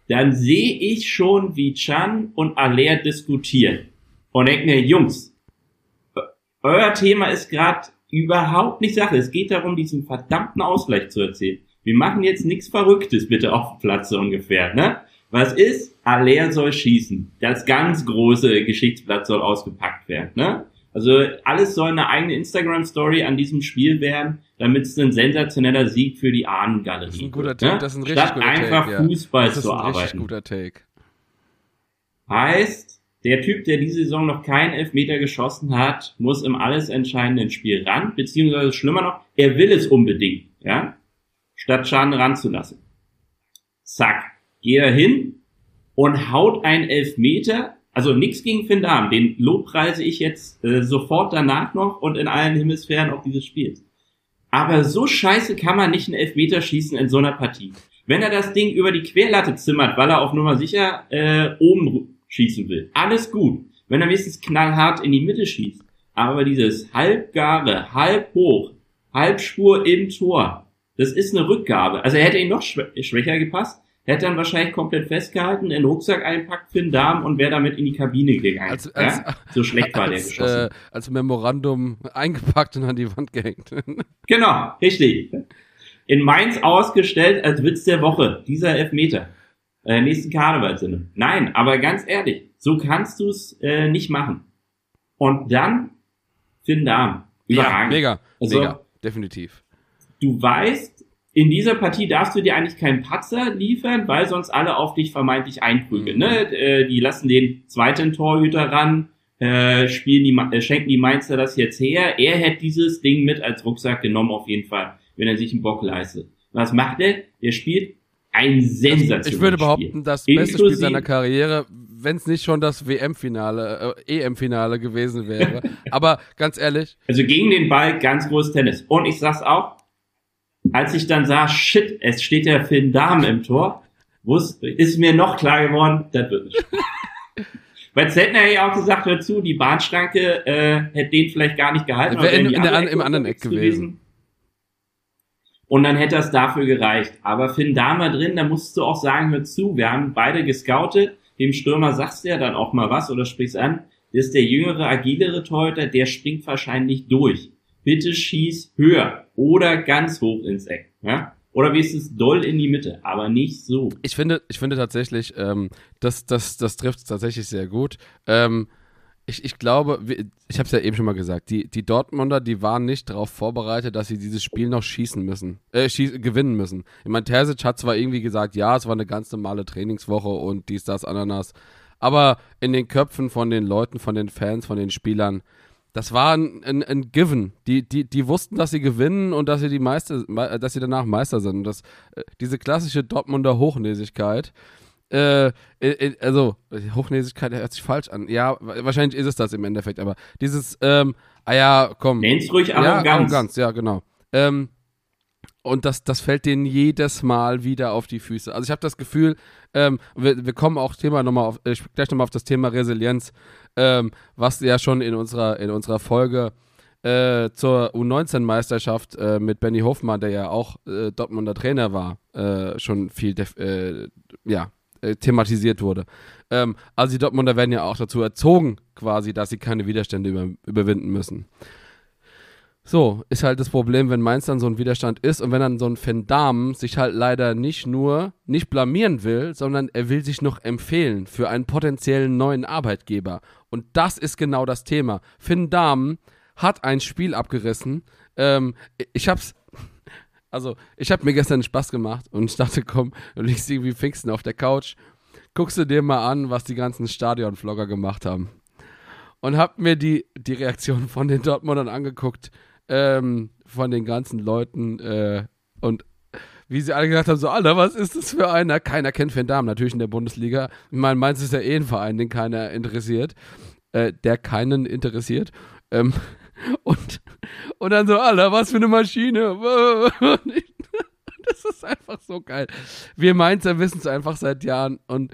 dann sehe ich schon, wie Chan und Aller diskutieren. Und denke mir, Jungs, euer Thema ist gerade überhaupt nicht Sache. Es geht darum, diesen verdammten Ausgleich zu erzählen. Wir machen jetzt nichts Verrücktes bitte auf dem Platz so ungefähr, ne? Was ist? Aller soll schießen. Das ganz große Geschichtsblatt soll ausgepackt werden. Ne? Also alles soll eine eigene Instagram-Story an diesem Spiel werden, damit es ein sensationeller Sieg für die Ahnengalerie Das ist ein guter Take, ne? das ist ein richtig Statt guter einfach Take, ja. Fußball Das ist zu ein richtig arbeiten. guter Take. Heißt, der Typ, der diese Saison noch keinen Elfmeter geschossen hat, muss im alles entscheidenden Spiel ran, beziehungsweise schlimmer noch, er will es unbedingt, ja, statt Schaden ranzulassen. Zack, geht er hin und haut einen Elfmeter, also nichts gegen Finn Dahm, den lobpreise ich jetzt äh, sofort danach noch und in allen Hemisphären auch dieses Spiels. Aber so scheiße kann man nicht einen Elfmeter schießen in so einer Partie. Wenn er das Ding über die Querlatte zimmert, weil er auf Nummer sicher äh, oben schießen will, alles gut. Wenn er wenigstens knallhart in die Mitte schießt. Aber dieses halbgare, halb hoch, Halbspur im Tor, das ist eine Rückgabe. Also er hätte ihn noch schwä schwächer gepasst, hätte dann wahrscheinlich komplett festgehalten, in den Rucksack einpackt für den Darm und wäre damit in die Kabine gegangen. Als- als- ja? So schlecht war der Als, geschossen. äh, als Memorandum eingepackt und an die Wand gehängt. *laughs* Genau, richtig. In Mainz ausgestellt als Witz der Woche, dieser Elfmeter. Äh, nächsten Karnevalsinne. Nein, aber ganz ehrlich, so kannst du es äh, nicht machen. Und dann Finn Darm. ja, Überragend. mega, Also- mega, definitiv. Du weißt, in dieser Partie darfst du dir eigentlich keinen Patzer liefern, weil sonst alle auf dich vermeintlich einprügeln. Mhm. Ne? Äh, die lassen den zweiten Torhüter ran, äh, spielen die, äh, schenken die Mainzer das jetzt her. Er hätte dieses Ding mit als Rucksack genommen auf jeden Fall, wenn er sich einen Bock leistet. Was macht er? Er spielt ein sensationelles Ich würde Spiel. behaupten, das beste Spiel Inklusive- seiner Karriere, wenn es nicht schon das WM-Finale, äh, EM-Finale gewesen wäre. *laughs* Aber ganz ehrlich, Also gegen den Ball ganz großes Tennis. Und ich sag's auch, als ich dann sah, shit, es steht der Finn Dahm im Tor, ist mir noch klar geworden, das wird nicht. *laughs* Weil Zeltner ja auch gesagt hör zu, die Bahnschranke äh, hätte den vielleicht gar nicht gehalten. Wäre in- in der andere im anderen Eck gewesen. Und dann hätte das dafür gereicht. Aber Finn Dahmer drin, da musst du auch sagen, hör zu, wir haben beide gescoutet. Dem Stürmer sagst du ja dann auch mal was oder sprichst an. Das ist der jüngere, agilere Torhüter, der springt wahrscheinlich durch. Bitte schieß höher oder ganz hoch ins Eck. Ja? Oder wenigstens doll in die Mitte, aber nicht so. ich finde, ich finde tatsächlich, ähm, das, das, das trifft tatsächlich sehr gut. Ähm, ich, ich glaube, ich habe es ja eben schon mal gesagt, die, die Dortmunder, die waren nicht darauf vorbereitet, dass sie dieses Spiel noch schießen müssen, äh, schieß, gewinnen müssen. Ich meine, Terzic hat zwar irgendwie gesagt, ja, es war eine ganz normale Trainingswoche und dies, das, Ananas, aber in den Köpfen von den Leuten, von den Fans, von den Spielern, das war ein, ein, ein Given. Die, die, die wussten, dass sie gewinnen und dass sie die Meister, me- dass sie danach Meister sind. Und das, äh, diese klassische Dortmunder Hochnäsigkeit, äh, äh, äh, also Hochnäsigkeit hört sich falsch an. Ja, wa- wahrscheinlich ist es das im Endeffekt, aber dieses, ähm, ah ja, komm. Nenn's ruhig Ja, Arroganz. Arroganz, ja, genau. Ähm, und das, das fällt denen jedes Mal wieder auf die Füße. Also ich habe das Gefühl, ähm, wir, wir kommen auch Thema noch mal auf, äh, gleich nochmal auf das Thema Resilienz, ähm, was ja schon in unserer, in unserer Folge äh, zur U19-Meisterschaft äh, mit Benny Hofmann, der ja auch äh, Dortmunder Trainer war, äh, schon viel äh, ja, äh, thematisiert wurde. Ähm, also die Dortmunder werden ja auch dazu erzogen, quasi, dass sie keine Widerstände über, überwinden müssen. So, ist halt das Problem, wenn Mainz dann so ein Widerstand ist und wenn dann so ein Van Damme sich halt leider nicht nur nicht blamieren will, sondern er will sich noch empfehlen für einen potenziellen neuen Arbeitgeber. Und das ist genau das Thema. Finn Dahmen hat ein Spiel abgerissen. Ähm, ich hab's, *laughs* also ich hab mir gestern Spaß gemacht und ich dachte, komm, du liegst irgendwie Pfingsten auf der Couch, guckst du dir mal an, was die ganzen Stadion-Vlogger gemacht haben. Und hab mir die, die Reaktion von den Dortmundern angeguckt ähm, von den ganzen Leuten äh, und wie sie alle gesagt haben, so, Alter, was ist das für einer? Keiner kennt Van Damme, natürlich in der Bundesliga. Ich meine, Mainz ist ja eh ein Verein, den keiner interessiert, äh, der keinen interessiert. Ähm, *laughs* und, und dann so, Alter, was für eine Maschine. *laughs* das ist einfach so geil. Wir Mainzer wissen es einfach seit Jahren und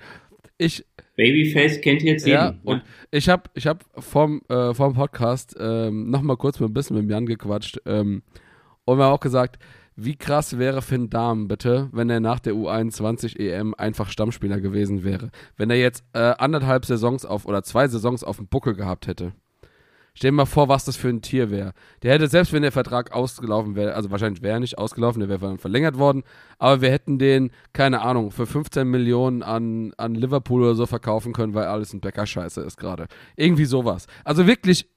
ich, Babyface kennt jetzt jeden. Ja, und ich habe ich hab vom, äh, vom Podcast ähm, nochmal kurz ein bisschen mit Jan gequatscht ähm, und wir haben auch gesagt, wie krass wäre Finn Dahm bitte, wenn er nach der U21 EM einfach Stammspieler gewesen wäre. Wenn er jetzt äh, anderthalb Saisons auf oder zwei Saisons auf dem Buckel gehabt hätte. Stell dir mal vor, was das für ein Tier wäre. Der hätte, selbst wenn der Vertrag ausgelaufen wäre, also wahrscheinlich wäre er nicht ausgelaufen, der wäre verlängert worden, aber wir hätten den, keine Ahnung, für 15 Millionen an, an Liverpool oder so verkaufen können, weil alles ein Bäcker-Scheiße ist gerade. Irgendwie sowas. Also wirklich,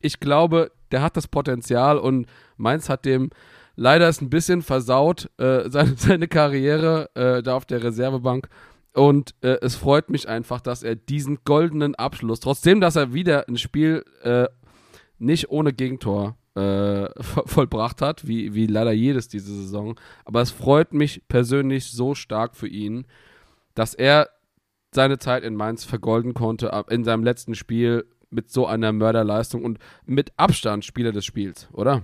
ich glaube, der hat das Potenzial und Mainz hat dem leider ist ein bisschen versaut, äh, *laughs* seine, seine Karriere äh, da auf der Reservebank. Und äh, es freut mich einfach, dass er diesen goldenen Abschluss, trotzdem, dass er wieder ein Spiel äh, nicht ohne Gegentor äh, *laughs* vollbracht hat, wie, wie leider jedes diese Saison. Aber es freut mich persönlich so stark für ihn, dass er seine Zeit in Mainz vergolden konnte in seinem letzten Spiel mit so einer Mörderleistung und mit Abstand Spieler des Spiels, oder?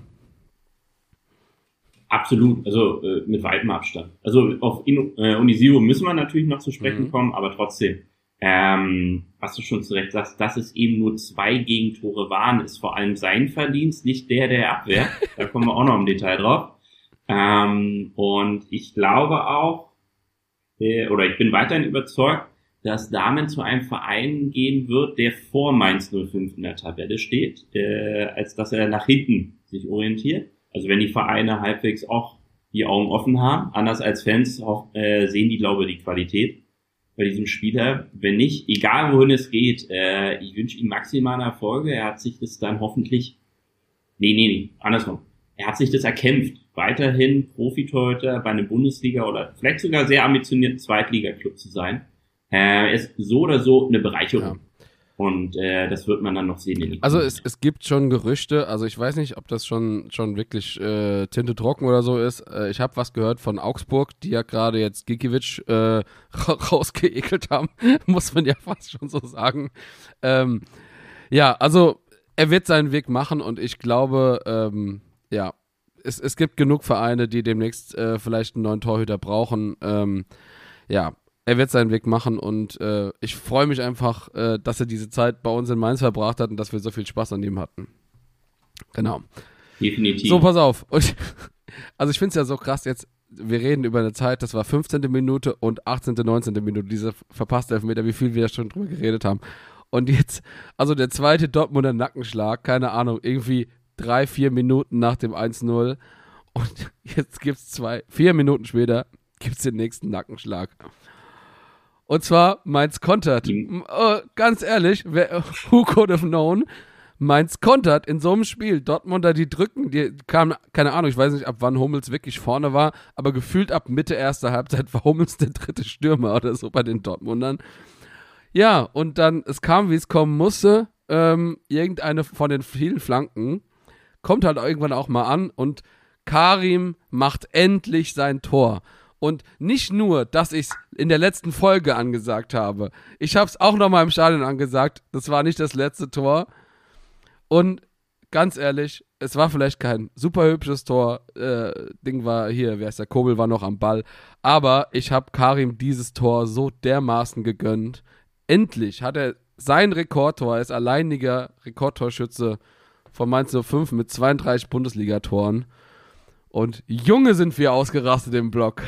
Absolut, also äh, mit weitem Abstand. Also auf In äh, Unisiro müssen wir natürlich noch zu sprechen mhm. kommen, aber trotzdem ähm, was du schon zu Recht sagst, dass es eben nur zwei Gegentore waren, ist vor allem sein Verdienst, nicht der der Abwehr. *laughs* da kommen wir auch noch im Detail drauf. Ähm, und ich glaube auch, äh, oder ich bin weiterhin überzeugt, dass Damen zu einem Verein gehen wird, der vor Mainz 05 in der Tabelle steht, äh, als dass er nach hinten sich orientiert. Also wenn die Vereine halbwegs auch die Augen offen haben, anders als Fans auch, äh, sehen die, glaube ich, die Qualität bei diesem Spieler. Wenn nicht, egal wohin es geht, äh, ich wünsche ihm maximale Erfolge. Er hat sich das dann hoffentlich, nee, nee, nee, andersrum. Er hat sich das erkämpft, weiterhin Profitorhüter bei einem Bundesliga oder vielleicht sogar sehr ambitionierten Zweitligaklub zu sein. Äh, ist so oder so eine Bereicherung. Ja. Und äh, das wird man dann noch sehen. also es, es gibt schon Gerüchte, also ich weiß nicht, ob das schon, schon wirklich äh, Tinte trocken oder so ist. Äh, ich habe was gehört von Augsburg, die ja gerade jetzt Gikiewicz äh, *laughs* rausgeekelt haben, *laughs* muss man ja fast schon so sagen. Ähm, ja, also er wird seinen Weg machen und ich glaube, ähm, ja, es, es gibt genug Vereine, die demnächst äh, vielleicht einen neuen Torhüter brauchen. Ähm, ja, er wird seinen Weg machen und äh, ich freue mich einfach, äh, dass er diese Zeit bei uns in Mainz verbracht hat und dass wir so viel Spaß an ihm hatten. Genau. Definitiv. So, pass auf. Und, *laughs* also ich finde es ja so krass jetzt, wir reden über eine Zeit, das war 15. Minute und 18., 19. Minute, diese verpasste Elfmeter, wie viel wir schon drüber geredet haben. Und jetzt, also der zweite Dortmunder Nackenschlag, keine Ahnung, irgendwie drei, vier Minuten nach dem 1-0 und *laughs* jetzt gibt es zwei, vier Minuten später gibt es den nächsten Nackenschlag. Und zwar Mainz kontert. Mhm. Uh, ganz ehrlich, wer, *laughs* who could have known? Mainz kontert in so einem Spiel. Dortmunder, die drücken, die kamen, keine Ahnung, ich weiß nicht, ab wann Hummels wirklich vorne war, aber gefühlt ab Mitte erster Halbzeit war Hummels der dritte Stürmer oder so bei den Dortmundern. Ja, und dann, es kam, wie es kommen musste. Ähm, irgendeine von den vielen Flanken kommt halt irgendwann auch mal an und Karim macht endlich sein Tor. Und nicht nur, dass ich es in der letzten Folge angesagt habe. Ich habe es auch nochmal im Stadion angesagt. Das war nicht das letzte Tor. Und ganz ehrlich, es war vielleicht kein super hübsches Tor. Äh, Ding war hier, wer ist der Kobel war noch am Ball. Aber ich habe Karim dieses Tor so dermaßen gegönnt. Endlich hat er sein Rekordtor, er ist alleiniger Rekordtorschütze von Mainz 05 mit 32 Bundesligatoren. Und Junge sind wir ausgerastet im Block.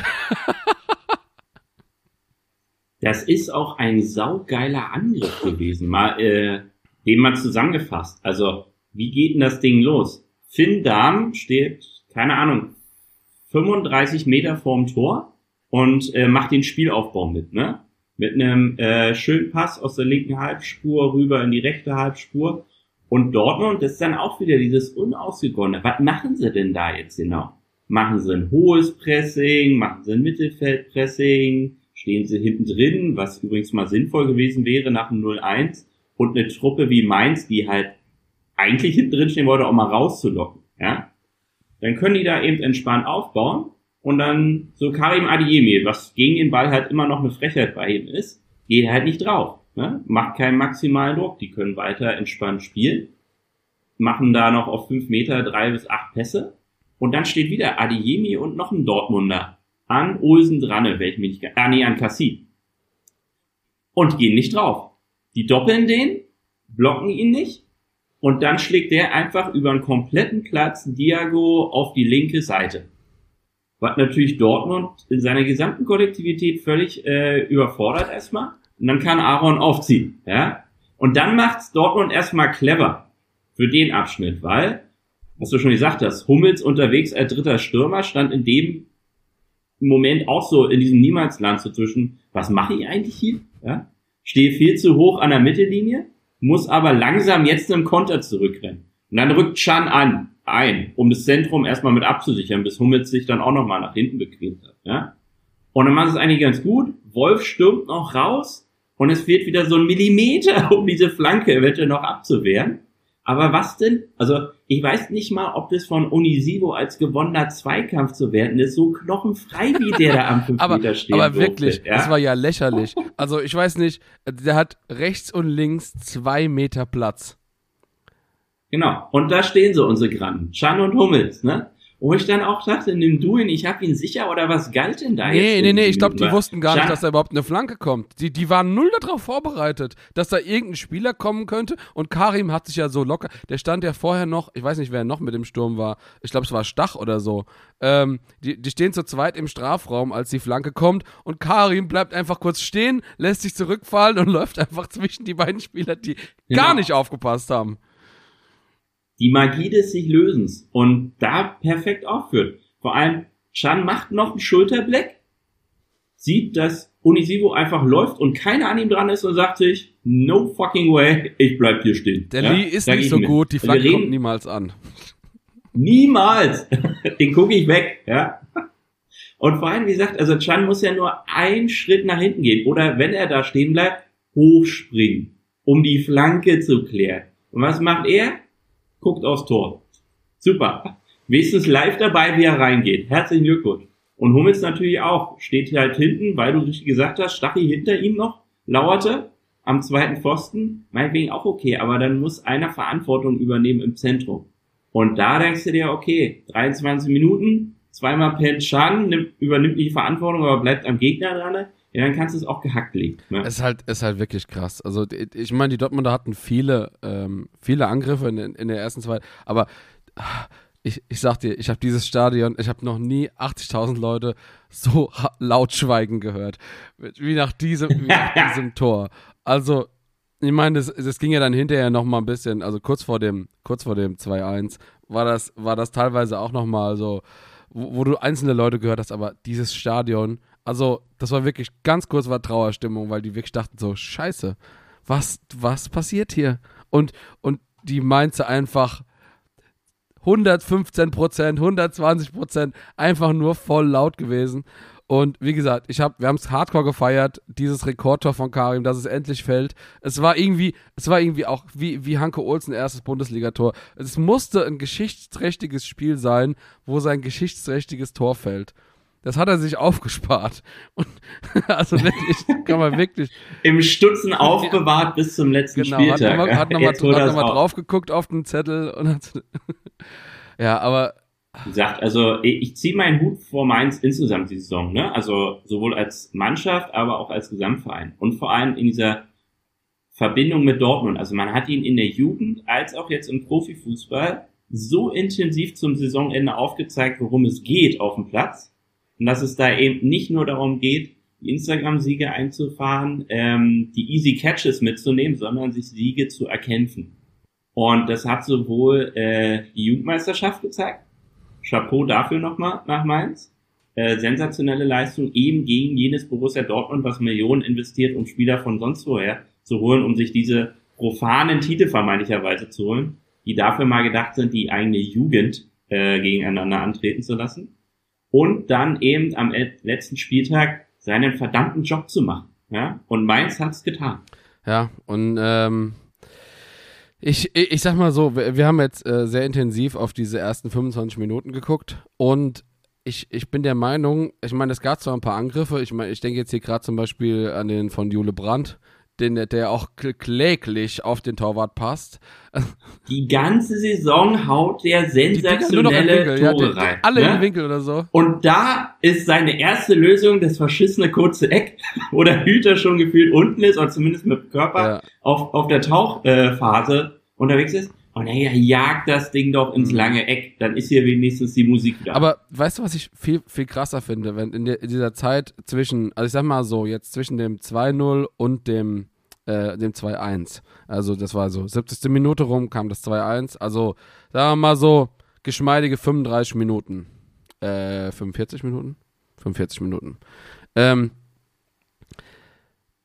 das ist auch ein saugeiler Angriff gewesen. Mal, äh, den mal zusammengefasst. Also, wie geht denn das Ding los? Finn Darm steht, keine Ahnung, 35 Meter vorm Tor und äh, macht den Spielaufbau mit, ne? Mit einem äh, schönen Pass aus der linken Halbspur rüber in die rechte Halbspur. Und Dortmund ist dann auch wieder dieses unausgegorene. Was machen sie denn da jetzt genau? Machen sie ein hohes Pressing? Machen sie ein Mittelfeldpressing? Stehen sie hinten drin? Was übrigens mal sinnvoll gewesen wäre nach dem 0-1. Und eine Truppe wie Mainz, die halt eigentlich hinten drin stehen wollte, auch mal rauszulocken. Ja? Dann können die da eben entspannt aufbauen und dann so Karim Adiemi, was gegen den Ball halt immer noch eine Frechheit bei ihm ist, geht halt nicht drauf. Ne? Macht keinen maximalen Druck. Die können weiter entspannt spielen, machen da noch auf fünf Meter drei bis acht Pässe und dann steht wieder Adiemi und noch ein Dortmunder an Olsen dran, welch mich nicht, ah nee, an Cassie. Und gehen nicht drauf. Die doppeln den, blocken ihn nicht und dann schlägt der einfach über einen kompletten Platz Diago auf die linke Seite. Was natürlich Dortmund in seiner gesamten Kollektivität völlig äh, überfordert erstmal. Und dann kann Aaron aufziehen. Ja? Und dann macht's Dortmund erstmal clever für den Abschnitt, weil, was du schon gesagt hast, Hummels unterwegs als dritter Stürmer stand in dem Moment auch so in diesem Niemalsland so zwischen, was mache ich eigentlich hier? Ja? Stehe viel zu hoch an der Mittellinie muss aber langsam jetzt im Konter zurückrennen. Und dann rückt Chan an, ein, um das Zentrum erstmal mit abzusichern, bis Hummels sich dann auch nochmal nach hinten bequemt hat. Ja? Und dann macht es eigentlich ganz gut. Wolf stürmt noch raus und es wird wieder so ein Millimeter, *laughs* um diese Flanke eventuell noch abzuwehren. Aber was denn? Also ich weiß nicht mal, ob das von Unisivo als gewonnener Zweikampf zu werden ist. So knochenfrei, wie der da am 5 *laughs* aber, Meter steht. Aber wirklich, ja? das war ja lächerlich. Also ich weiß nicht, der hat rechts und links zwei Meter Platz. Genau. Und da stehen so unsere Grannen. Chan und Hummels, ne? Wo ich dann auch dachte, nimm du ihn, ich hab ihn sicher oder was galt denn da nee, jetzt? Nee, nee, nee, ich glaube, die wussten gar nicht, dass da überhaupt eine Flanke kommt. Die, die waren null darauf vorbereitet, dass da irgendein Spieler kommen könnte und Karim hat sich ja so locker, der stand ja vorher noch, ich weiß nicht, wer noch mit dem Sturm war, ich glaube, es war Stach oder so. Ähm, die, die stehen zu zweit im Strafraum, als die Flanke kommt und Karim bleibt einfach kurz stehen, lässt sich zurückfallen und *laughs* läuft einfach zwischen die beiden Spieler, die genau. gar nicht aufgepasst haben die Magie des sich Lösens und da perfekt aufführt. Vor allem, Chan macht noch einen Schulterblick, sieht, dass Unisivo einfach läuft und keiner an ihm dran ist und sagt sich, no fucking way, ich bleib hier stehen. Der ja? Lee ist nicht so mit. gut, die Flagge kommt niemals an. Niemals! *laughs* Den gucke ich weg, ja. Und vor allem, wie gesagt, also Chan muss ja nur einen Schritt nach hinten gehen oder wenn er da stehen bleibt, hochspringen, um die Flanke zu klären. Und was macht er? Guckt aufs Tor. Super. Wenigstens live dabei, wie er reingeht. Herzlichen Glückwunsch. Und Hummels natürlich auch. Steht halt hinten, weil du richtig gesagt hast, Stachy hinter ihm noch, lauerte am zweiten Pfosten. Meinetwegen auch okay, aber dann muss einer Verantwortung übernehmen im Zentrum. Und da denkst du dir, okay, 23 Minuten, zweimal Pen nimmt, übernimmt die Verantwortung, aber bleibt am Gegner dran ja, dann kannst du es auch gehackt legen. Ne? Es ist halt, ist halt wirklich krass. Also ich meine, die Dortmunder hatten viele, ähm, viele Angriffe in, in der ersten zwei, aber ich, ich sag dir, ich habe dieses Stadion, ich habe noch nie 80.000 Leute so laut schweigen gehört, wie nach diesem, wie nach *laughs* diesem Tor. Also ich meine, das, das ging ja dann hinterher noch mal ein bisschen, also kurz vor dem, kurz vor dem 2-1 war das, war das teilweise auch noch mal so, wo, wo, du einzelne Leute gehört hast, aber dieses Stadion, also, das war wirklich ganz kurz war Trauerstimmung, weil die wirklich dachten so, scheiße, was, was passiert hier? Und, und die meinte einfach 115 Prozent, 120 Prozent, einfach nur voll laut gewesen. Und wie gesagt, ich hab, wir haben es hardcore gefeiert, dieses Rekordtor von Karim, dass es endlich fällt. Es war irgendwie, es war irgendwie auch wie, wie Hanke Olsen erstes Bundesligator. Es musste ein geschichtsträchtiges Spiel sein, wo sein geschichtsträchtiges Tor fällt. Das hat er sich aufgespart. Und *laughs* also wirklich, kann man wirklich. Im Stutzen aufbewahrt bis zum letzten genau, Spieltag. Hat hat nochmal noch noch drauf geguckt auf den Zettel und hat, *laughs* ja, aber. Wie gesagt, also ich ziehe meinen Hut vor Mainz insgesamt die Saison, ne? Also sowohl als Mannschaft, aber auch als Gesamtverein. Und vor allem in dieser Verbindung mit Dortmund. Also man hat ihn in der Jugend als auch jetzt im Profifußball so intensiv zum Saisonende aufgezeigt, worum es geht auf dem Platz und dass es da eben nicht nur darum geht, die Instagram-Siege einzufahren, ähm, die Easy Catches mitzunehmen, sondern sich Siege zu erkämpfen. Und das hat sowohl äh, die Jugendmeisterschaft gezeigt, Chapeau dafür nochmal nach Mainz, äh, sensationelle Leistung eben gegen jenes Borussia Dortmund, was Millionen investiert, um Spieler von sonst woher zu holen, um sich diese profanen Titel vermeintlicherweise zu holen, die dafür mal gedacht sind, die eigene Jugend äh, gegeneinander antreten zu lassen. Und dann eben am letzten Spieltag seinen verdammten Job zu machen. Ja? Und Mainz hat's getan. Ja, und ähm, ich, ich, ich sag mal so, wir, wir haben jetzt äh, sehr intensiv auf diese ersten 25 Minuten geguckt und ich, ich bin der Meinung, ich meine, es gab zwar ein paar Angriffe, ich meine, ich denke jetzt hier gerade zum Beispiel an den von Jule Brandt, den, der auch kläglich auf den Torwart passt. Die ganze Saison haut der sensationelle Tore ja, rein. Alle ne? im Winkel oder so. Und da ist seine erste Lösung das verschissene kurze Eck, *laughs* wo der Hüter schon gefühlt unten ist, oder zumindest mit Körper ja. auf, auf der Tauchphase unterwegs ist. Und er jagt das Ding doch ins mhm. lange Eck, dann ist hier wenigstens die Musik da. Aber weißt du, was ich viel, viel krasser finde, wenn in, der, in dieser Zeit zwischen, also ich sag mal so, jetzt zwischen dem 2-0 und dem, äh, dem 2-1. Also das war so 70. Minute rum, kam das 2-1. Also sagen wir mal so, geschmeidige 35 Minuten. Äh, 45 Minuten? 45 Minuten. Ähm,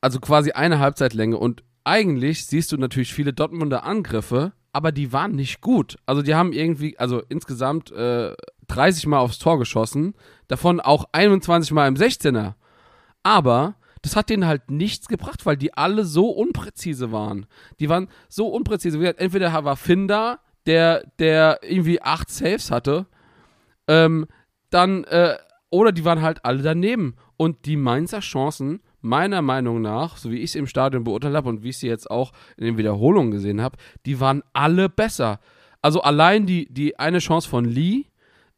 also quasi eine Halbzeitlänge und eigentlich siehst du natürlich viele Dortmunder Angriffe, aber die waren nicht gut. Also die haben irgendwie, also insgesamt äh, 30 Mal aufs Tor geschossen, davon auch 21 Mal im 16er. Aber das hat denen halt nichts gebracht, weil die alle so unpräzise waren. Die waren so unpräzise. Entweder war Finn da, der, der irgendwie acht Saves hatte, ähm, dann, äh, oder die waren halt alle daneben. Und die Mainzer Chancen meiner Meinung nach, so wie ich es im Stadion beurteilt habe und wie ich sie jetzt auch in den Wiederholungen gesehen habe, die waren alle besser. Also allein die, die eine Chance von Lee,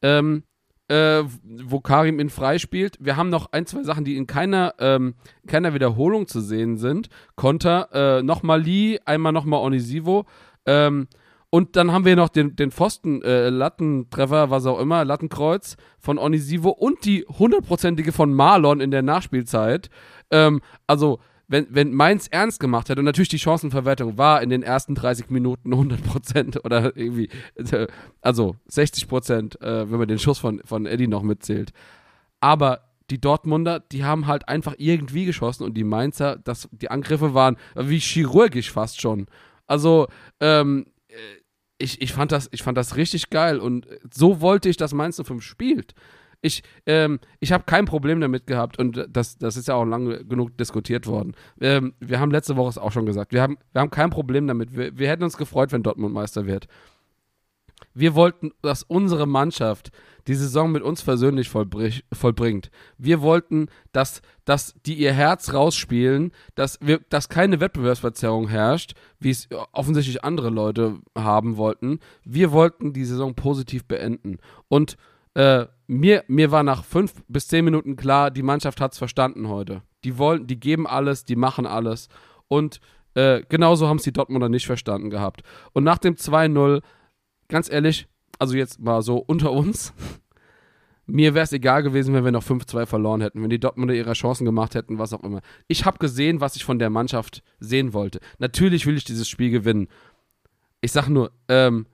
ähm, äh, wo Karim in frei spielt. Wir haben noch ein, zwei Sachen, die in keiner, ähm, keiner Wiederholung zu sehen sind. Konter, äh, nochmal Lee, einmal nochmal Onisivo. Ähm, und dann haben wir noch den, den Pfosten, äh, Lattentreffer, was auch immer, Lattenkreuz von Onisivo und die hundertprozentige von Marlon in der Nachspielzeit. Ähm, also, wenn, wenn Mainz ernst gemacht hätte und natürlich die Chancenverwertung war in den ersten 30 Minuten 100% oder irgendwie, äh, also 60%, äh, wenn man den Schuss von, von Eddie noch mitzählt. Aber die Dortmunder, die haben halt einfach irgendwie geschossen und die Mainzer, das, die Angriffe waren wie chirurgisch fast schon. Also, ähm, äh, ich, ich, fand das, ich fand das richtig geil und so wollte ich, dass Mainz 05 spielt. Ich, ähm, ich habe kein Problem damit gehabt und das, das ist ja auch lange genug diskutiert worden. Ähm, wir haben letzte Woche es auch schon gesagt. Wir haben, wir haben kein Problem damit. Wir, wir hätten uns gefreut, wenn Dortmund Meister wird. Wir wollten, dass unsere Mannschaft die Saison mit uns persönlich vollbringt. Wir wollten, dass, dass die ihr Herz rausspielen, dass, wir, dass keine Wettbewerbsverzerrung herrscht, wie es offensichtlich andere Leute haben wollten. Wir wollten die Saison positiv beenden. Und äh, mir, mir war nach fünf bis zehn Minuten klar, die Mannschaft hat es verstanden heute. Die wollen, die geben alles, die machen alles. Und äh, genauso haben es die Dortmunder nicht verstanden gehabt. Und nach dem 2-0, ganz ehrlich, also jetzt mal so unter uns, *laughs* mir wäre es egal gewesen, wenn wir noch 5-2 verloren hätten, wenn die Dortmunder ihre Chancen gemacht hätten, was auch immer. Ich habe gesehen, was ich von der Mannschaft sehen wollte. Natürlich will ich dieses Spiel gewinnen. Ich sag nur, ähm,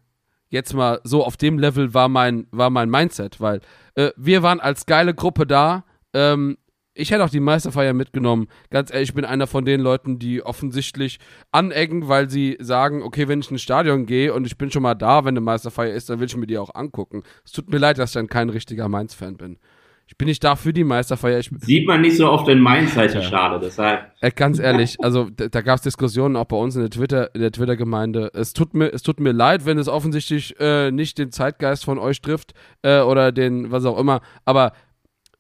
jetzt mal so auf dem Level war mein, war mein Mindset, weil äh, wir waren als geile Gruppe da. Ähm, ich hätte auch die Meisterfeier mitgenommen. Ganz ehrlich, ich bin einer von den Leuten, die offensichtlich anecken, weil sie sagen, okay, wenn ich ins Stadion gehe und ich bin schon mal da, wenn eine Meisterfeier ist, dann will ich mir die auch angucken. Es tut mir leid, dass ich dann kein richtiger Mainz-Fan bin. Ich bin nicht da für die Meisterfeier. Ich, Sieht man nicht so oft in Mainz-Seite, schade, deshalb. Äh, ganz ehrlich, also da, da gab es Diskussionen auch bei uns in der Twitter, in der Twitter-Gemeinde. Es tut mir, es tut mir leid, wenn es offensichtlich äh, nicht den Zeitgeist von euch trifft äh, oder den, was auch immer, aber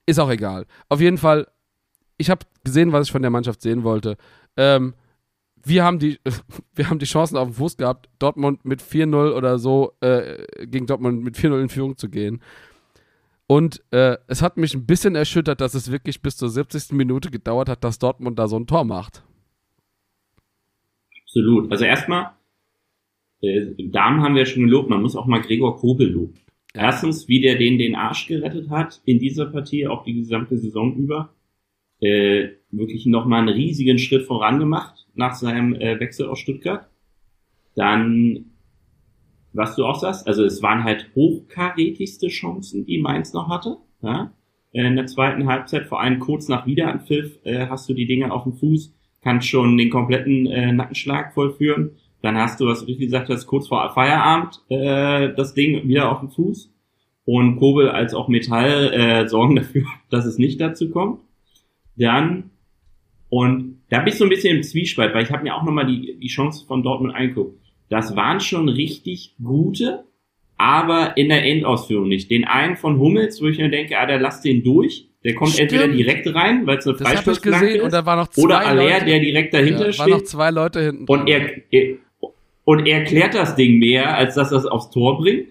ist auch egal. Auf jeden Fall, ich habe gesehen, was ich von der Mannschaft sehen wollte. Ähm, wir haben die, *laughs* wir haben die Chancen auf dem Fuß gehabt, Dortmund mit 4-0 oder so, äh, gegen Dortmund mit 4-0 in Führung zu gehen. Und äh, es hat mich ein bisschen erschüttert, dass es wirklich bis zur 70. Minute gedauert hat, dass Dortmund da so ein Tor macht. Absolut. Also erstmal, äh, Damen haben wir schon gelobt, man muss auch mal Gregor Kobel loben. Erstens, wie der den den Arsch gerettet hat in dieser Partie, auch die gesamte Saison über. Äh, wirklich nochmal einen riesigen Schritt voran gemacht nach seinem äh, Wechsel aus Stuttgart. Dann was du auch sagst, also es waren halt hochkarätigste Chancen, die Mainz noch hatte. Ja? In der zweiten Halbzeit, vor allem kurz nach Wiederanpfiff, äh, hast du die Dinge auf dem Fuß, kannst schon den kompletten äh, Nackenschlag vollführen. Dann hast du, was du richtig gesagt hast, kurz vor Feierabend äh, das Ding wieder auf dem Fuß. Und Kobel als auch Metall äh, sorgen *laughs* dafür, dass es nicht dazu kommt. Dann, und da bin ich so ein bisschen im Zwiespalt, weil ich habe mir auch nochmal die, die Chance von Dortmund angeguckt. Das waren schon richtig gute, aber in der Endausführung nicht. Den einen von Hummels, wo ich mir denke, ah, der lasst den durch. Der kommt Stimmt. entweder direkt rein, weil es eine Das Freistoßflanke gesehen ist, und da waren noch zwei oder Aller, Leute, der direkt dahinter ja, steht. waren noch zwei Leute hinten. Und er, er und er klärt das Ding mehr, als dass es aufs Tor bringt.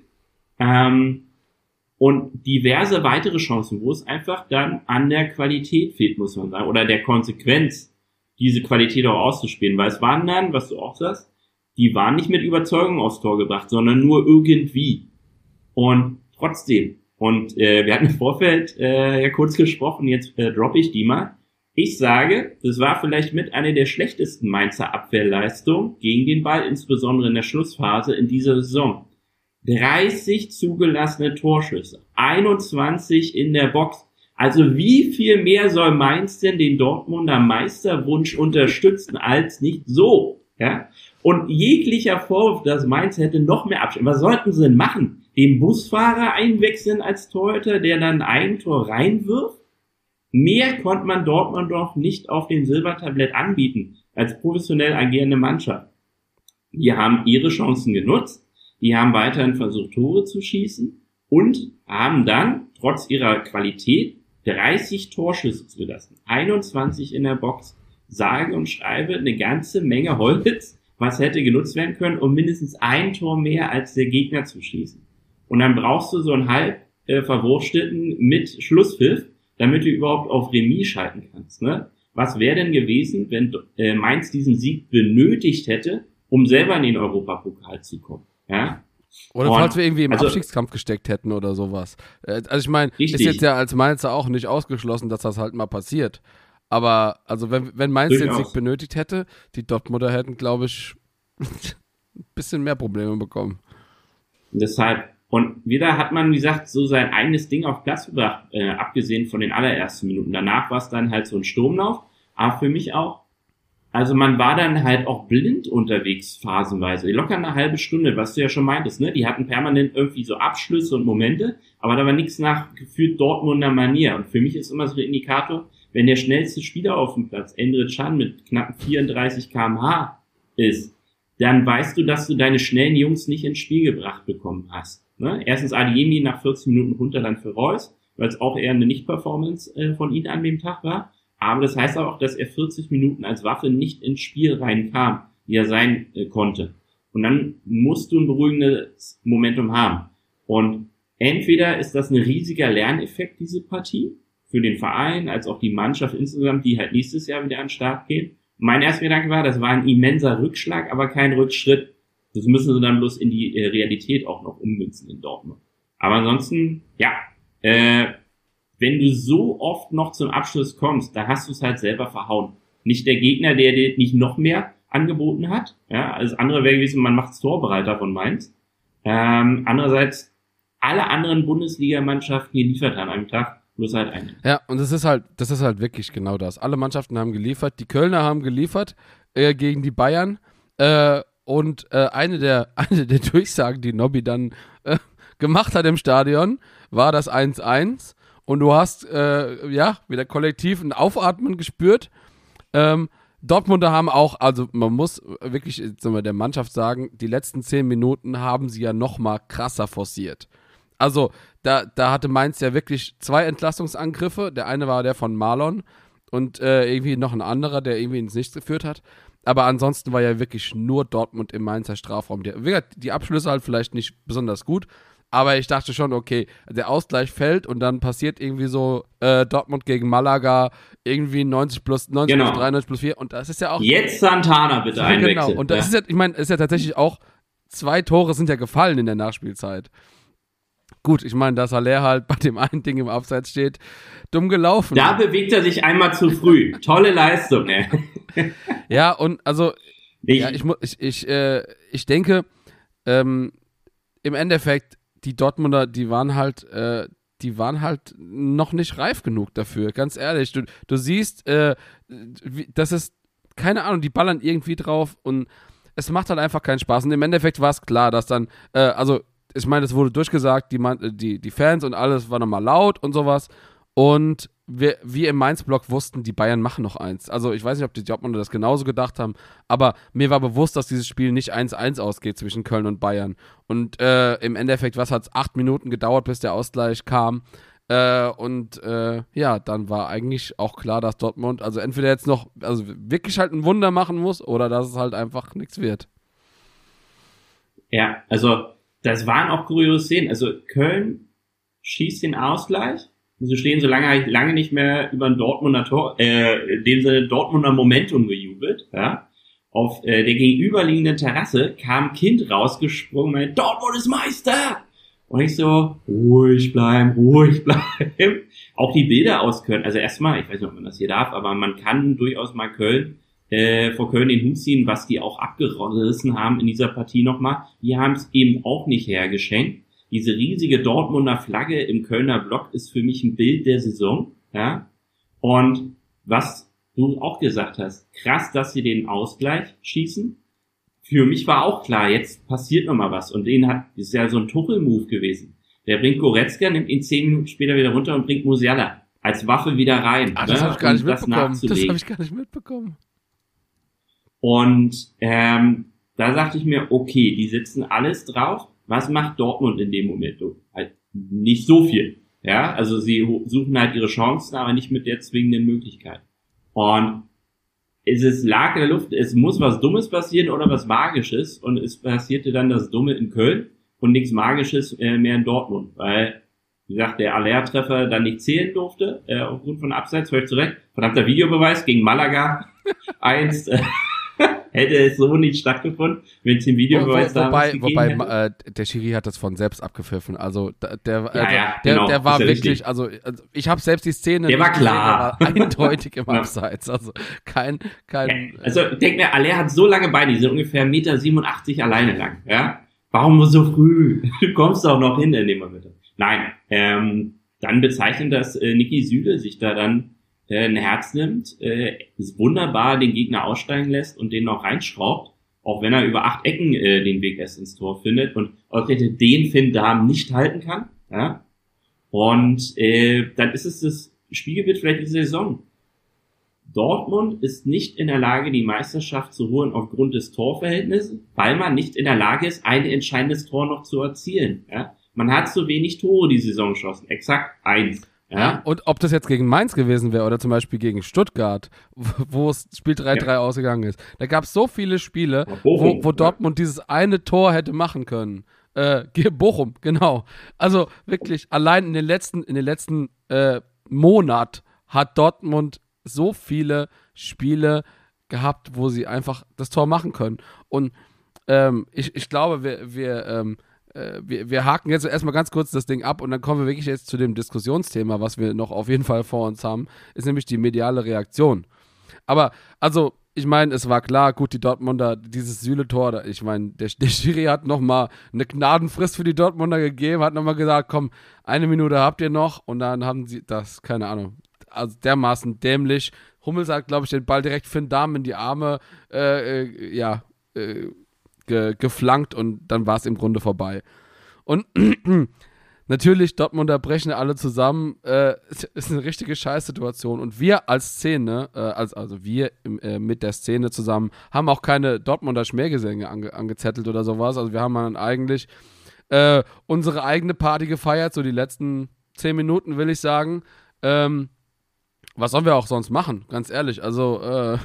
Ähm, und diverse weitere Chancen, wo es einfach dann an der Qualität fehlt, muss man sagen, oder der Konsequenz, diese Qualität auch auszuspielen. Weil es waren dann, was du auch sagst, die waren nicht mit Überzeugung aufs Tor gebracht, sondern nur irgendwie. Und trotzdem. Und äh, wir hatten im Vorfeld äh, ja kurz gesprochen, jetzt äh, droppe ich die mal. Ich sage, das war vielleicht mit einer der schlechtesten Mainzer Abwehrleistungen gegen den Ball, insbesondere in der Schlussphase in dieser Saison. 30 zugelassene Torschüsse, 21 in der Box. Also wie viel mehr soll Mainz denn den Dortmunder Meisterwunsch unterstützen als nicht so? Ja? Und jeglicher Vorwurf, dass Mainz hätte noch mehr Abstand. Was sollten sie denn machen? Den Busfahrer einwechseln als Torhüter, der dann ein Tor reinwirft? Mehr konnte man Dortmund doch nicht auf dem Silbertablett anbieten als professionell agierende Mannschaft. Die haben ihre Chancen genutzt, die haben weiterhin versucht, Tore zu schießen und haben dann, trotz ihrer Qualität, 30 Torschüsse zugelassen. 21 in der Box. Sage und schreibe eine ganze Menge Holz, was hätte genutzt werden können, um mindestens ein Tor mehr als der Gegner zu schießen. Und dann brauchst du so einen halb äh, verwurstelten mit Schlusspfiff, damit du überhaupt auf Remis schalten kannst. Ne? Was wäre denn gewesen, wenn äh, Mainz diesen Sieg benötigt hätte, um selber in den Europapokal zu kommen? Ja? Oder Und- falls wir irgendwie im also- Abstiegskampf gesteckt hätten oder sowas. Äh, Also ich meine, ist jetzt ja als Mainzer auch nicht ausgeschlossen, dass das halt mal passiert. Aber also wenn, wenn Mainz den. Sieg benötigt hätte, die Dortmunder hätten, glaube ich, ein *laughs* bisschen mehr Probleme bekommen. Deshalb, und wieder hat man, wie gesagt, so sein eigenes Ding auf Platz gebracht, äh, abgesehen von den allerersten Minuten. Danach war es dann halt so ein Sturmlauf, aber für mich auch, also man war dann halt auch blind unterwegs phasenweise, locker eine halbe Stunde, was du ja schon meintest, ne? Die hatten permanent irgendwie so Abschlüsse und Momente, aber da war nichts nach gefühlt Dortmunder Manier. Und für mich ist immer so der Indikator, wenn der schnellste Spieler auf dem Platz, Endrit Can mit knapp 34 kmh ist, dann weißt du, dass du deine schnellen Jungs nicht ins Spiel gebracht bekommen hast. Ne? Erstens Adiemi nach 14 Minuten runter dann für Reus, weil es auch eher eine Nicht-Performance äh, von ihm an dem Tag war. Aber das heißt auch, dass er 40 Minuten als Waffe nicht ins Spiel reinkam, wie er sein äh, konnte. Und dann musst du ein beruhigendes Momentum haben. Und entweder ist das ein riesiger Lerneffekt, diese Partie, für den Verein, als auch die Mannschaft insgesamt, die halt nächstes Jahr wieder an den Start geht. Mein erster Gedanke war, das war ein immenser Rückschlag, aber kein Rückschritt. Das müssen sie dann bloß in die äh, Realität auch noch ummünzen in Dortmund. Aber ansonsten, ja, äh, wenn du so oft noch zum Abschluss kommst, da hast du es halt selber verhauen. Nicht der Gegner, der dir nicht noch mehr angeboten hat. Ja, alles andere wäre gewesen, man macht's Torbereiter von Mainz. Ähm, andererseits, alle anderen Bundesligamannschaften geliefert an einem Tag, bloß halt eine. Ja, und das ist halt, das ist halt wirklich genau das. Alle Mannschaften haben geliefert. Die Kölner haben geliefert äh, gegen die Bayern. Äh, und äh, eine, der, *laughs* eine der Durchsagen, die Nobby dann äh, gemacht hat im Stadion, war das 1-1. Und du hast, äh, ja, wieder kollektiv ein Aufatmen gespürt. Ähm, Dortmunder haben auch, also man muss wirklich jetzt mal der Mannschaft sagen, die letzten zehn Minuten haben sie ja noch mal krasser forciert. Also da, da hatte Mainz ja wirklich zwei Entlastungsangriffe. Der eine war der von Marlon und äh, irgendwie noch ein anderer, der irgendwie ins Nichts geführt hat. Aber ansonsten war ja wirklich nur Dortmund im Mainzer Strafraum. Gesagt, die Abschlüsse halt vielleicht nicht besonders gut, aber ich dachte schon, okay, der Ausgleich fällt und dann passiert irgendwie so äh, Dortmund gegen Malaga irgendwie 90 plus 90 Genau. plus 3, 90 plus 4 und das ist ja auch Jetzt Santana bitte ja. Genau, und das ist ja, ich meine, ist ja tatsächlich auch, zwei Tore sind ja gefallen in der Nachspielzeit. Gut, ich meine, dass Haller halt bei dem einen Ding im Abseits steht, dumm gelaufen. da bewegt er sich einmal zu früh. Tolle Leistung, ey. *laughs* ja, und also, Ich, ja, ich, ich, ich, äh, ich denke, ähm, im Endeffekt, die Dortmunder, die waren halt, äh, die waren halt noch nicht reif genug dafür, ganz ehrlich. Du, du siehst, äh, das ist, keine Ahnung, die ballern irgendwie drauf und es macht halt einfach keinen Spaß. Und im Endeffekt war es klar, dass dann, äh, also ich meine, es wurde durchgesagt, die, die, die Fans und alles war nochmal laut und sowas. Und wir, wir im Mainz-Block wussten, die Bayern machen noch eins. Also ich weiß nicht, ob die Dortmunder das genauso gedacht haben, aber mir war bewusst, dass dieses Spiel nicht 1-1 ausgeht zwischen Köln und Bayern. Und äh, im Endeffekt, was hat es acht Minuten gedauert, bis der Ausgleich kam. Äh, und äh, ja, dann war eigentlich auch klar, dass Dortmund also entweder jetzt noch also wirklich halt ein Wunder machen muss oder dass es halt einfach nichts wird. Ja, also das waren auch kuriose Szenen. Also Köln schießt den Ausgleich. Und sie stehen so lange, lange nicht mehr über ein Dortmunder Tor, äh, in dem Sinne Dortmunder Momentum gejubelt. Ja. Auf äh, der gegenüberliegenden Terrasse kam ein Kind rausgesprungen, meinte, Dortmund ist Meister! Und ich so, ruhig bleiben, ruhig bleiben. Auch die Bilder aus Köln, also erstmal, ich weiß nicht, ob man das hier darf, aber man kann durchaus mal Köln, äh, vor Köln den Hut ziehen, was die auch abgerissen haben in dieser Partie nochmal. Die haben es eben auch nicht hergeschenkt. Diese riesige Dortmunder Flagge im Kölner Block ist für mich ein Bild der Saison, ja. Und was du auch gesagt hast, krass, dass sie den Ausgleich schießen, für mich war auch klar, jetzt passiert noch mal was. Und den hat, ist ja so ein Tuchel-Move gewesen. Der bringt Goretzka, nimmt ihn zehn Minuten später wieder runter und bringt Musiala als Waffe wieder rein. Ach, das ne? habe ich gar nicht mitbekommen. Das, das habe ich gar nicht mitbekommen. Und ähm, da sagte ich mir, okay, die sitzen alles drauf. Was macht Dortmund in dem Moment? Halt nicht so viel. Ja, also sie suchen halt ihre Chancen, aber nicht mit der zwingenden Möglichkeit. Und es ist, lag in der Luft, es muss was Dummes passieren oder was Magisches und es passierte dann das Dumme in Köln und nichts Magisches äh, mehr in Dortmund, weil, wie gesagt, der Aller-Treffer dann nicht zählen durfte, äh, aufgrund von Abseits, völlig zurecht. Verdammter Videobeweis gegen Malaga *laughs* eins. Äh, hätte es so nicht stattgefunden, wenn es im Videobeweis wo, wo, Wobei, wobei äh, der Schiri hat das von selbst abgepfiffen. Also der, der, ja, also, ja, der, genau, der war wirklich, also, also, ich habe selbst die Szene. Der war klar. Gesehen, der war eindeutig im *laughs* Abseits. Also kein, kein. Also denk mir, Aller hat so lange Beine, die sind ungefähr 1,87 Meter alleine lang. Ja? Warum so früh? *laughs* Du kommst doch noch hin in dem Moment. Nein, ähm, dann bezeichnet das äh, Niki Süle sich da dann äh, ein Herz nimmt, äh, wunderbar den Gegner aussteigen lässt und den noch reinschraubt, auch wenn er über acht Ecken äh, den Weg erst ins Tor findet und ausgerechnet den Finn Darm nicht halten kann. Ja? Und äh, dann ist es das Spiegelbild vielleicht diese Saison. Dortmund ist nicht in der Lage, die Meisterschaft zu holen aufgrund des Torverhältnisses, weil man nicht in der Lage ist, ein entscheidendes Tor noch zu erzielen. Ja? Man hat zu wenig Tore die Saison geschossen. Exakt eins. Ja? Und ob das jetzt gegen Mainz gewesen wäre oder zum Beispiel gegen Stuttgart, *laughs* wo es Spiel 3-3 ja. ausgegangen ist. Da gab es so viele Spiele, Bochum, wo, wo Dortmund ja. dieses eine Tor hätte machen können. Äh, Bochum, *laughs* genau. Also wirklich, allein in den letzten, in den letzten äh, Monat hat Dortmund so viele Spiele gehabt, wo sie einfach das Tor machen können. Und ähm, ich, ich glaube, wir, wir ähm, äh, wir, wir haken jetzt erstmal ganz kurz das Ding ab und dann kommen wir wirklich jetzt zu dem Diskussionsthema, was wir noch auf jeden Fall vor uns haben, ist nämlich die mediale Reaktion. Aber, also, ich meine, es war klar, gut, die Dortmunder, dieses Süle-Tor, ich meine, der, der Schiri hat nochmal eine Gnadenfrist für die Dortmunder gegeben, hat nochmal gesagt, komm, eine Minute habt ihr noch und dann haben sie das, keine Ahnung, also dermaßen dämlich. Hummels hat, glaube ich, den Ball direkt Finn Dahmen in die Arme, äh, äh, ja, äh, ge geflankt und dann war es im Grunde vorbei. Und *clears throat* natürlich, Dortmunder brechen alle zusammen. Äh, ist eine richtige Scheißsituation. Und wir als Szene, äh, als, also wir im, äh, mit der Szene zusammen, haben auch keine Dortmunder Schmähgesänge ange angezettelt oder sowas. Also wir haben dann eigentlich äh, unsere eigene Party gefeiert, so die letzten zehn Minuten, will ich sagen. Ähm, was sollen wir auch sonst machen, ganz ehrlich. Also, äh,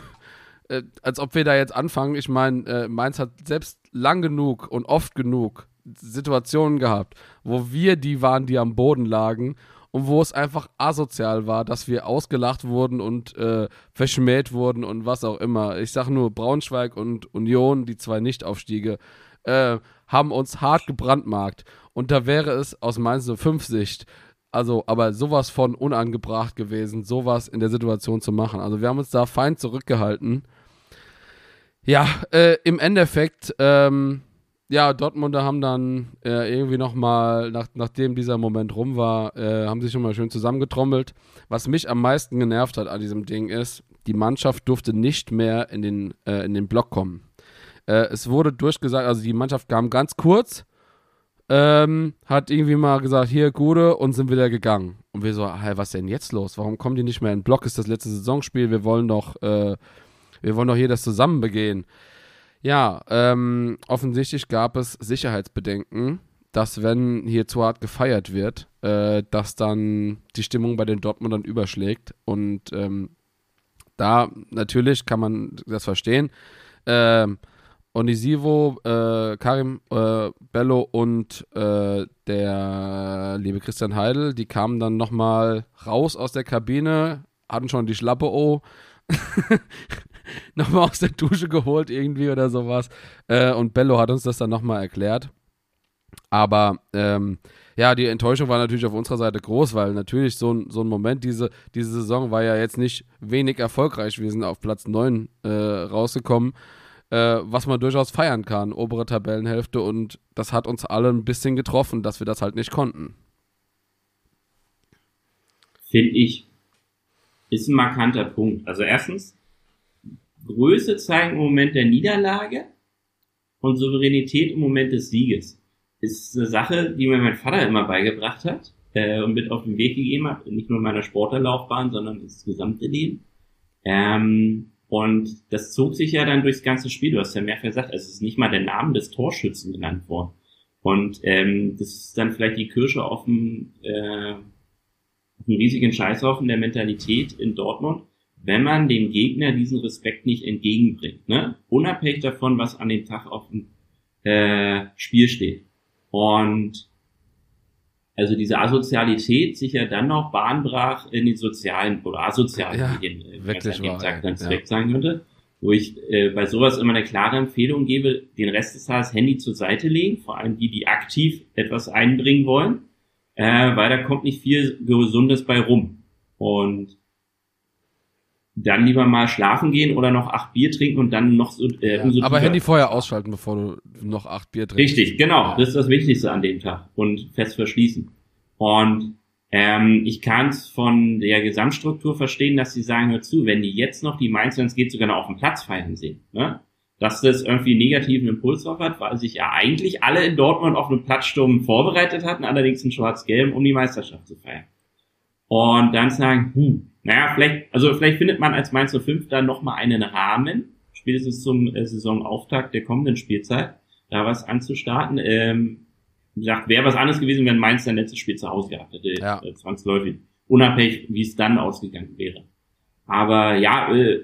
äh, als ob wir da jetzt anfangen. Ich meine, äh, Mainz hat selbst lang genug und oft genug Situationen gehabt, wo wir die waren, die am Boden lagen und wo es einfach asozial war, dass wir ausgelacht wurden und äh, verschmäht wurden und was auch immer. Ich sage nur, Braunschweig und Union, die zwei Nichtaufstiege, äh, haben uns hart gebrandmarkt. Und da wäre es aus Mainz 05 Sicht also, aber sowas von unangebracht gewesen, sowas in der Situation zu machen. Also, wir haben uns da fein zurückgehalten ja, äh, im Endeffekt, ähm, ja, Dortmunder haben dann äh, irgendwie nochmal, nach, nachdem dieser Moment rum war, äh, haben sich nochmal schön zusammengetrommelt. Was mich am meisten genervt hat an diesem Ding ist, die Mannschaft durfte nicht mehr in den, äh, in den Block kommen. Äh, es wurde durchgesagt, also die Mannschaft kam ganz kurz, ähm, hat irgendwie mal gesagt, hier, Gude, und sind wieder gegangen. Und wir so, hey, was denn jetzt los? Warum kommen die nicht mehr in den Block? Ist das letzte Saisonspiel? Wir wollen doch, äh, wir wollen doch hier das zusammen begehen. Ja, ähm, offensichtlich gab es Sicherheitsbedenken, dass wenn hier zu hart gefeiert wird, äh, dass dann die Stimmung bei den Dortmundern überschlägt. Und ähm, da natürlich kann man das verstehen. Ähm, Onisivo, äh, Karim äh, Bello und äh, der liebe Christian Heidel, die kamen dann nochmal raus aus der Kabine, hatten schon die Schlappe oh. *laughs* *laughs* nochmal aus der Dusche geholt irgendwie oder sowas. Äh, und Bello hat uns das dann nochmal erklärt. Aber ähm, ja, die Enttäuschung war natürlich auf unserer Seite groß, weil natürlich so ein, so ein Moment, diese, diese Saison war ja jetzt nicht wenig erfolgreich. Wir sind auf Platz 9 äh, rausgekommen, äh, was man durchaus feiern kann, obere Tabellenhälfte. Und das hat uns alle ein bisschen getroffen, dass wir das halt nicht konnten. Finde ich, ist ein markanter Punkt. Also erstens, Größe zeigen im Moment der Niederlage und Souveränität im Moment des Sieges. Ist eine Sache, die mir mein Vater immer beigebracht hat äh, und mit auf den Weg gegeben hat, nicht nur in meiner Sportlerlaufbahn, sondern das gesamte Leben. Ähm, und das zog sich ja dann durchs ganze Spiel. Du hast ja mehrfach gesagt, es ist nicht mal der Name des Torschützen genannt worden. Und ähm, das ist dann vielleicht die Kirsche auf dem, äh, auf dem riesigen Scheißhaufen der Mentalität in Dortmund wenn man dem Gegner diesen Respekt nicht entgegenbringt, ne? unabhängig davon, was an dem Tag auf dem äh, Spiel steht. Und also diese Asozialität sich ja dann noch bahnbrach in den sozialen oder asozialen ja, Medien, äh, wirklich an dem Tag ganz ja. sagen könnte, wo ich äh, bei sowas immer eine klare Empfehlung gebe, den Rest des Tages Handy zur Seite legen, vor allem die, die aktiv etwas einbringen wollen, äh, weil da kommt nicht viel Gesundes bei rum. Und dann lieber mal schlafen gehen oder noch acht Bier trinken und dann noch so äh, Ja, umso aber Handy vorher ausschalten, bevor du noch acht Bier trinkst. Richtig, genau. Das ist das Wichtigste an dem Tag und fest verschließen. Und ähm, ich kann es von der Gesamtstruktur verstehen, dass sie sagen, hör zu, wenn die jetzt noch die Mainz, wenn es geht, sogar noch auf dem Platz feiern sehen, ne? dass das irgendwie einen negativen Impuls drauf hat, weil sich ja eigentlich alle in Dortmund auf einen Platzsturm vorbereitet hatten, allerdings in schwarz-gelb, um die Meisterschaft zu feiern. Und dann sagen, hm, naja, vielleicht, also vielleicht findet man als Mainz 05 dann nochmal einen Rahmen, spätestens zum äh, Saisonauftakt der kommenden Spielzeit, da was anzustarten. Ähm, wie gesagt, wäre was anderes gewesen, wenn Mainz sein letztes Spiel zu Hause gehabt hätte, Ja. äh, zwangsläufig. Unabhängig, wie es dann ausgegangen wäre. Aber ja, äh,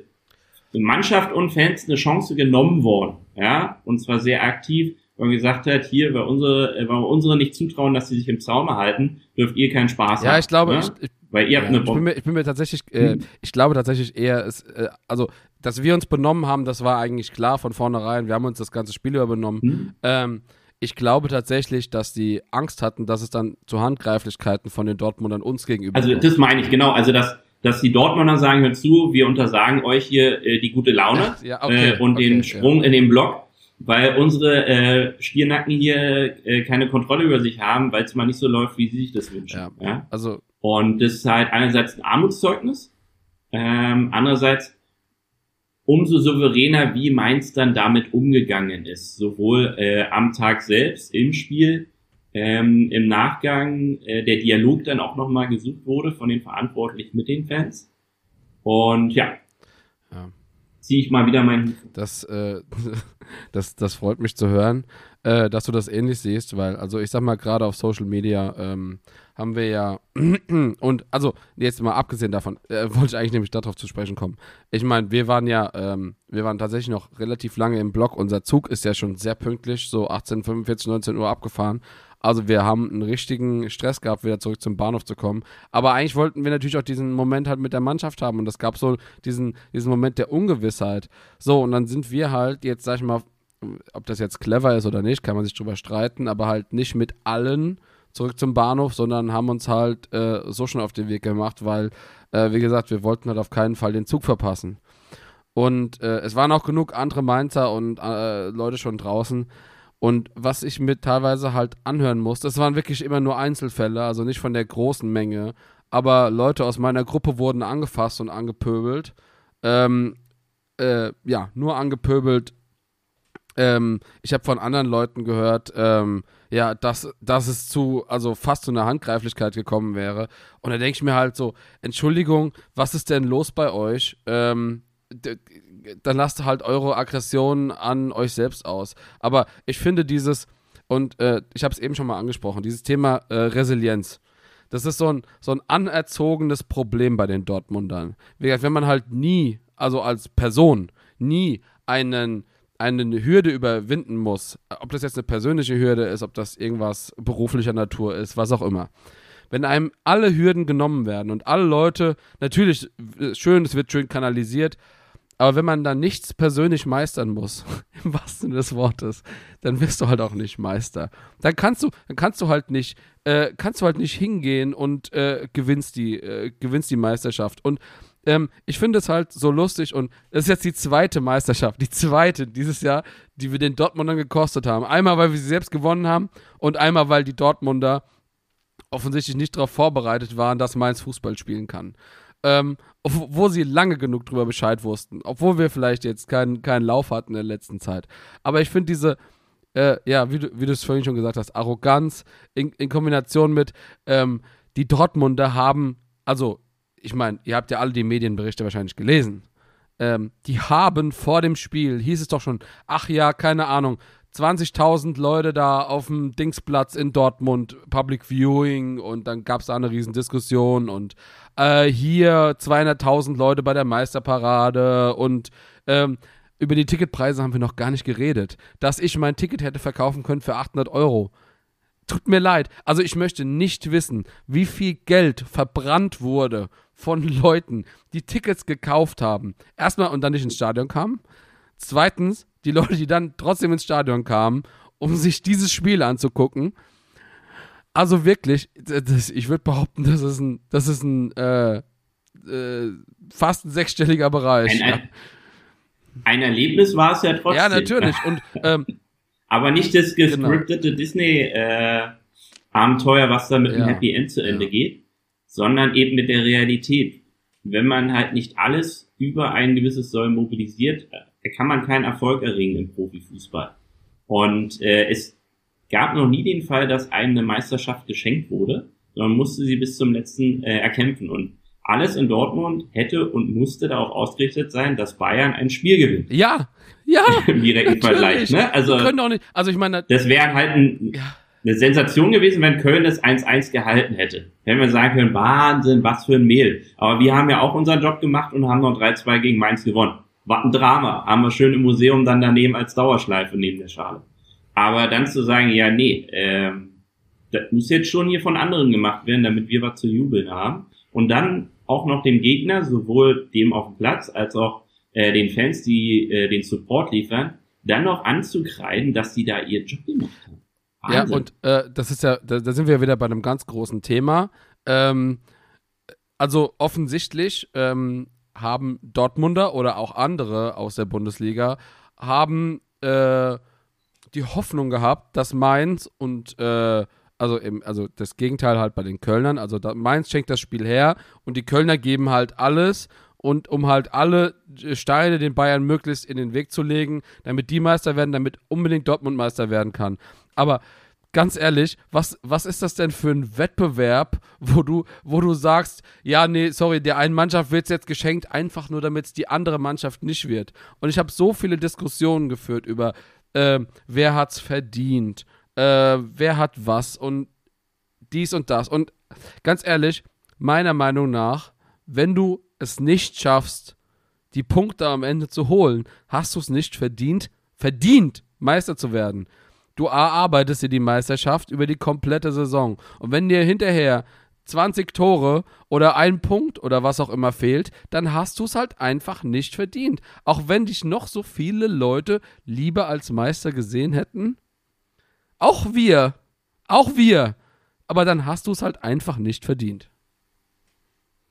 Mannschaft und Fans eine Chance genommen worden, ja, und zwar sehr aktiv, weil man gesagt hat, hier, weil unsere, äh, weil wir unsere nicht zutrauen, dass sie sich im Zaum halten, dürft ihr keinen Spaß haben. Ja, ich glaube, ne? ich, ich, weil ihr habt ja, eine ich, bin Bombe. mir, ich bin mir tatsächlich, äh, Hm. ich glaube tatsächlich eher, es, äh, also, dass wir uns benommen haben, das war eigentlich klar von vornherein. Wir haben uns das ganze Spiel über benommen. Hm? Ähm, ich glaube tatsächlich, dass die Angst hatten, dass es dann zu Handgreiflichkeiten von den Dortmundern uns gegenüber Also kommt. das meine ich, genau. Also dass, dass die Dortmunder sagen, hört zu, wir untersagen euch hier äh, die gute Laune Ja, okay, äh, und den okay, Sprung in den Block, weil unsere äh, Stiernacken hier äh, keine Kontrolle über sich haben, weil es mal nicht so läuft, wie sie sich das wünschen. Ja. Ja. Also, Und das ist halt einerseits ein Armutszeugnis, ähm, andererseits umso souveräner, wie Mainz dann damit umgegangen ist. Sowohl äh, am Tag selbst, im Spiel, ähm, im Nachgang äh, der Dialog dann auch nochmal gesucht wurde von den Verantwortlichen mit den Fans. Und ja, ja. ziehe ich mal wieder meinen. Das, äh, *laughs* das, das freut mich zu hören, äh, dass du das ähnlich siehst, weil, also ich sag mal, gerade auf Social Media ähm, haben wir ja, *clears throat* und also jetzt mal abgesehen davon, äh, *laughs* wollte ich eigentlich nämlich darauf zu sprechen kommen. Ich meine, wir waren ja, ähm, wir waren tatsächlich noch relativ lange im Block. Unser Zug ist ja schon sehr pünktlich, so 18, 45, 19 Uhr abgefahren. Also wir haben einen richtigen Stress gehabt, wieder zurück zum Bahnhof zu kommen. Aber eigentlich wollten wir natürlich auch diesen Moment halt mit der Mannschaft haben. Und das gab so diesen, diesen Moment der Ungewissheit. So, und dann sind wir halt jetzt, sag ich mal, ob das jetzt clever ist oder nicht, kann man sich drüber streiten, aber halt nicht mit allen zurück zum Bahnhof, sondern haben uns halt äh, so schon auf den Weg gemacht, weil, äh, wie gesagt, wir wollten halt auf keinen Fall den Zug verpassen. Und äh, es waren auch genug andere Mainzer und äh, Leute schon draußen. Und was ich mir teilweise halt anhören muss, das waren wirklich immer nur Einzelfälle, also nicht von der großen Menge, aber Leute aus meiner Gruppe wurden angefasst und angepöbelt. Ähm, äh, ja, nur angepöbelt. Ähm, ich habe von anderen Leuten gehört, ähm, ja, dass, dass es zu, also fast zu einer Handgreiflichkeit gekommen wäre. Und da denke ich mir halt so, Entschuldigung, was ist denn los bei euch? Ähm, dann lasst halt eure Aggressionen an euch selbst aus. Aber ich finde dieses, und äh, ich habe es eben schon mal angesprochen, dieses Thema äh, Resilienz. Das ist so ein, so ein anerzogenes Problem bei den Dortmundern. Wenn man halt nie, also als Person, nie einen, eine Hürde überwinden muss, ob das jetzt eine persönliche Hürde ist, ob das irgendwas beruflicher Natur ist, was auch immer. Wenn einem alle Hürden genommen werden und alle Leute, natürlich schön, es wird schön kanalisiert, aber wenn man da nichts persönlich meistern muss, *laughs* im wahrsten Sinne des Wortes, dann wirst du halt auch nicht Meister. Dann kannst du, dann kannst du halt nicht, äh, kannst du halt nicht hingehen und äh, gewinnst die, äh, gewinnst die Meisterschaft. Und ähm, ich finde es halt so lustig und das ist jetzt die zweite Meisterschaft, die zweite dieses Jahr, die wir den Dortmundern gekostet haben. Einmal, weil wir sie selbst gewonnen haben und einmal, weil die Dortmunder offensichtlich nicht darauf vorbereitet waren, dass Mainz Fußball spielen kann ähm, wo sie lange genug drüber Bescheid wussten, obwohl wir vielleicht jetzt keinen keinen Lauf hatten in der letzten Zeit. Aber ich finde diese, äh, ja, wie du, wie du es vorhin schon gesagt hast, Arroganz in, in Kombination mit, ähm, die Dortmunder haben, also, ich meine, ihr habt ja alle die Medienberichte wahrscheinlich gelesen. Ähm, die haben vor dem Spiel, hieß es doch schon, ach ja, keine Ahnung, 20.000 Leute da auf dem Dingsplatz in Dortmund, Public Viewing und dann gab es da eine Riesendiskussion und äh, hier 200.000 Leute bei der Meisterparade und ähm, über die Ticketpreise haben wir noch gar nicht geredet. Dass ich mein Ticket hätte verkaufen können für 800 Euro. Tut mir leid. Also ich möchte nicht wissen, wie viel Geld verbrannt wurde von Leuten, die Tickets gekauft haben. Erstmal und dann nicht ins Stadion kamen. Zweitens, die Leute, die dann trotzdem ins Stadion kamen, um sich dieses Spiel anzugucken. Also wirklich, das, ich würde behaupten, das ist ein, das ist ein äh, äh, fast ein sechsstelliger Bereich. Ein, ein, ein, Erlebnis war es ja trotzdem. Ja, natürlich. Und, ähm, *laughs* Aber nicht das gescriptete genau. Disney-Abenteuer, äh, was da mit ja. einem Happy End zu Ende ja. geht, sondern eben mit der Realität. Wenn man halt nicht alles über ein gewisses Soll mobilisiert, kann man keinen Erfolg erringen im Profifußball. Und äh, es gab noch nie den Fall, dass einem eine Meisterschaft geschenkt wurde, sondern musste sie bis zum letzten äh, erkämpfen. Und alles in Dortmund hätte und musste darauf ausgerichtet sein, dass Bayern ein Spiel gewinnt. Ja, ja. Im direkten Vergleich. Ne? Also, nicht, also ich meine, das wäre halt ein, ja. Eine Sensation gewesen, wenn Köln das 1-1 gehalten hätte. Hätten wir sagen können, Wahnsinn, was für ein Mehl. Aber wir haben ja auch unseren Job gemacht und haben noch 3-2 gegen Mainz gewonnen. Was ein Drama. Haben wir schön im Museum dann daneben als Dauerschleife neben der Schale. Aber dann zu sagen, ja, nee, äh, das muss jetzt schon hier von anderen gemacht werden, damit wir was zu jubeln haben. Und dann auch noch dem Gegner, sowohl dem auf dem Platz als auch äh, den Fans, die äh, den Support liefern, dann noch anzukreiden, dass sie da ihr Job gemacht haben. Wahnsinn. Ja, und äh, das ist ja, da, da, sind wir wieder bei einem ganz großen Thema. Ähm, also offensichtlich ähm, haben Dortmunder oder auch andere aus der Bundesliga haben äh, die Hoffnung gehabt, dass Mainz und äh, also, im, also das Gegenteil halt bei den Kölnern, also da, Mainz schenkt das Spiel her und die Kölner geben halt alles und um halt alle Steine den Bayern möglichst in den Weg zu legen, damit die Meister werden, damit unbedingt Dortmund Meister werden kann. Aber ganz ehrlich, was, was ist das denn für ein Wettbewerb, wo du, wo du sagst, ja, nee, sorry, der einen Mannschaft wird es jetzt geschenkt, einfach nur damit es die andere Mannschaft nicht wird. Und ich habe so viele Diskussionen geführt über äh, wer hat's verdient, äh, wer hat was und dies und das. Und ganz ehrlich, meiner Meinung nach, wenn du es nicht schaffst, die Punkte am Ende zu holen, hast du es nicht verdient, verdient, Meister zu werden. Du erarbeitest dir die Meisterschaft über die komplette Saison. Und wenn dir hinterher 20 Tore oder ein Punkt oder was auch immer fehlt, dann hast du es halt einfach nicht verdient. Auch wenn dich noch so viele Leute lieber als Meister gesehen hätten. Auch wir. Auch wir. Aber dann hast du es halt einfach nicht verdient.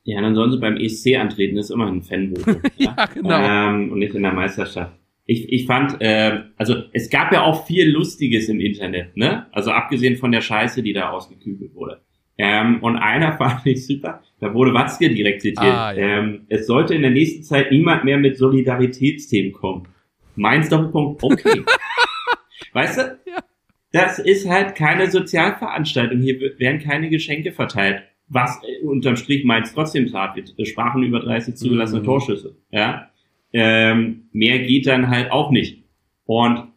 Ja, dann sollen sie beim ESC antreten, das ist immer ein Fanvote. *laughs* ja, genau. Ähm, und nicht in der Meisterschaft. Ich, ich fand, äh, also es gab ja auch viel Lustiges im Internet, ne? Also abgesehen von der Scheiße, die da ausgekübelt wurde. Ähm, und einer *laughs* fand ich super, da wurde Watzke direkt zitiert. Ah, ja. ähm, es sollte in der nächsten Zeit niemand mehr mit Solidaritätsthemen kommen. Meins Doppelpunkt, okay. *laughs* weißt du? Ja. Das ist halt keine Sozialveranstaltung. Hier werden keine Geschenke verteilt. Was äh, unterm Strich meins trotzdem tat wird. Sprachen über 30 zugelassene mhm. Torschüsse. Ja ähm, mehr geht dann halt auch nicht. Und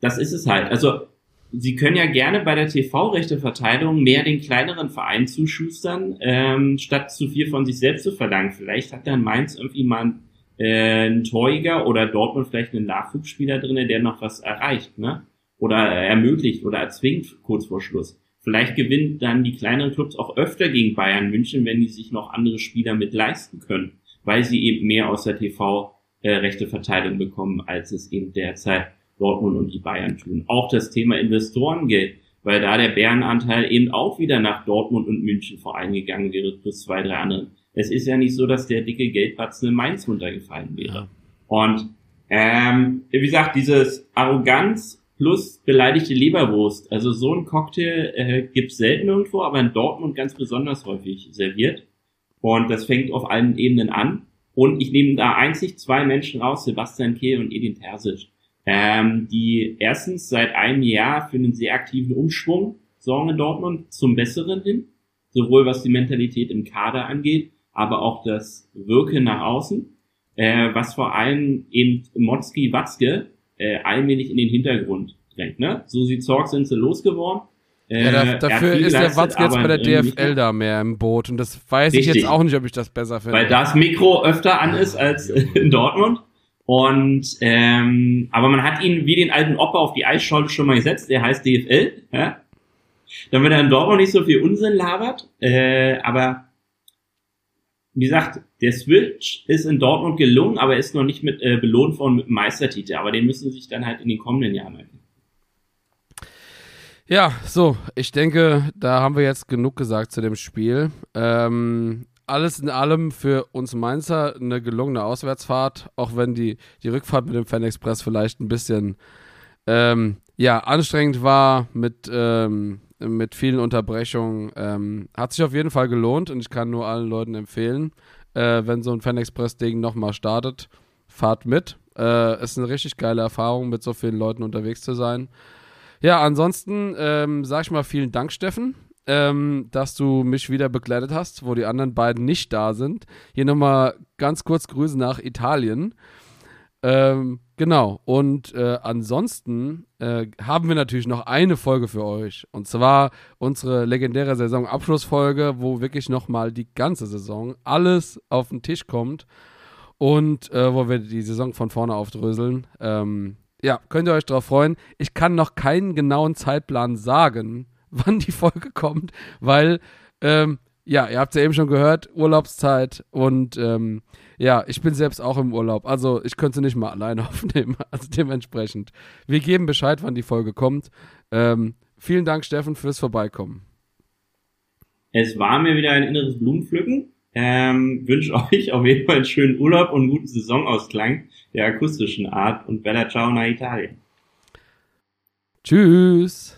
das ist es halt. Also Sie können ja gerne bei der TV-Rechteverteilung mehr den kleineren Verein zuschustern, ähm, statt zu viel von sich selbst zu verlangen. Vielleicht hat dann Mainz irgendwie mal äh, einen Torjäger oder Dortmund vielleicht einen Nachwuchsspieler drinne, der noch was erreicht, ne? Oder ermöglicht oder erzwingt kurz vor Schluss. Vielleicht gewinnt dann die kleineren Clubs auch öfter gegen Bayern München, wenn die sich noch andere Spieler mit leisten können, weil sie eben mehr aus der TV äh, rechte Verteilung bekommen, als es eben derzeit Dortmund und die Bayern tun. Auch das Thema Investorengeld, weil da der Bärenanteil eben auch wieder nach Dortmund und München voreingegangen wäre, plus zwei, drei andere. Es ist ja nicht so, dass der dicke Geldbatzen in Mainz runtergefallen wäre. Ja. Und ähm, wie gesagt, dieses Arroganz plus beleidigte Leberwurst, also so ein Cocktail äh, gibt's selten irgendwo, aber in Dortmund ganz besonders häufig serviert. Und das fängt auf allen Ebenen an. Und ich nehme da einzig zwei Menschen raus, Sebastian Kehl und Edin Terzic, ähm, die erstens seit einem Jahr für einen sehr aktiven Umschwung sorgen in Dortmund zum Besseren hin, sowohl was die Mentalität im Kader angeht, aber auch das Wirken nach außen, äh, was vor allem eben Motzki Watzke äh, allmählich in den Hintergrund drängt. Ne? So sie Zorg sind sie losgeworden ja, da, äh, dafür ist der Watzke jetzt bei der DFL da mehr im Boot und das weiß richtig. ich jetzt auch nicht, ob ich das besser finde. Weil das Mikro öfter an ist als *laughs* in Dortmund. Und ähm, aber man hat ihn wie den alten Opa auf die Eisscholle schon mal gesetzt, der heißt DFL, ja? damit er in Dortmund nicht so viel Unsinn labert. Äh, aber wie gesagt, der Switch ist in Dortmund gelungen, aber ist noch nicht mit äh, belohnt worden mit dem Meistertitel. Aber den müssen sich dann halt in den kommenden Jahren halten. Ja, so, ich denke, da haben wir jetzt genug gesagt zu dem Spiel. Ähm, alles in allem für uns Mainzer eine gelungene Auswärtsfahrt, auch wenn die, die Rückfahrt mit dem Fanexpress vielleicht ein bisschen ähm, ja, anstrengend war mit, ähm, mit vielen Unterbrechungen. Ähm, hat sich auf jeden Fall gelohnt und ich kann nur allen Leuten empfehlen, äh, wenn so ein Fanexpress-Ding nochmal startet, fahrt mit. Äh, ist eine richtig geile Erfahrung, mit so vielen Leuten unterwegs zu sein. Ja, ansonsten ähm, sag ich mal vielen Dank, Steffen, ähm, dass du mich wieder begleitet hast, wo die anderen beiden nicht da sind. Hier nochmal ganz kurz Grüße nach Italien. Ähm, genau, und äh, ansonsten äh, haben wir natürlich noch eine Folge für euch. Und zwar unsere legendäre Saisonabschlussfolge, wo wirklich nochmal die ganze Saison alles auf den Tisch kommt und äh, wo wir die Saison von vorne aufdröseln. Ähm, ja, könnt ihr euch darauf freuen. Ich kann noch keinen genauen Zeitplan sagen, *laughs* wann die Folge kommt, weil, ähm, ja, ihr habt es ja eben schon gehört, Urlaubszeit und ähm, ja, ich bin selbst auch im Urlaub. Also ich könnte nicht mal alleine *laughs* aufnehmen. Also dementsprechend. Wir geben Bescheid, wann die Folge kommt. Ähm, vielen Dank, Steffen, fürs Vorbeikommen. Es war mir wieder ein inneres Blumenpflücken. Ähm, wünsche *laughs* euch auf jeden Fall einen schönen Urlaub und einen guten Saisonausklang der akustischen Art und Bella Ciao nach Italien. Tschüss.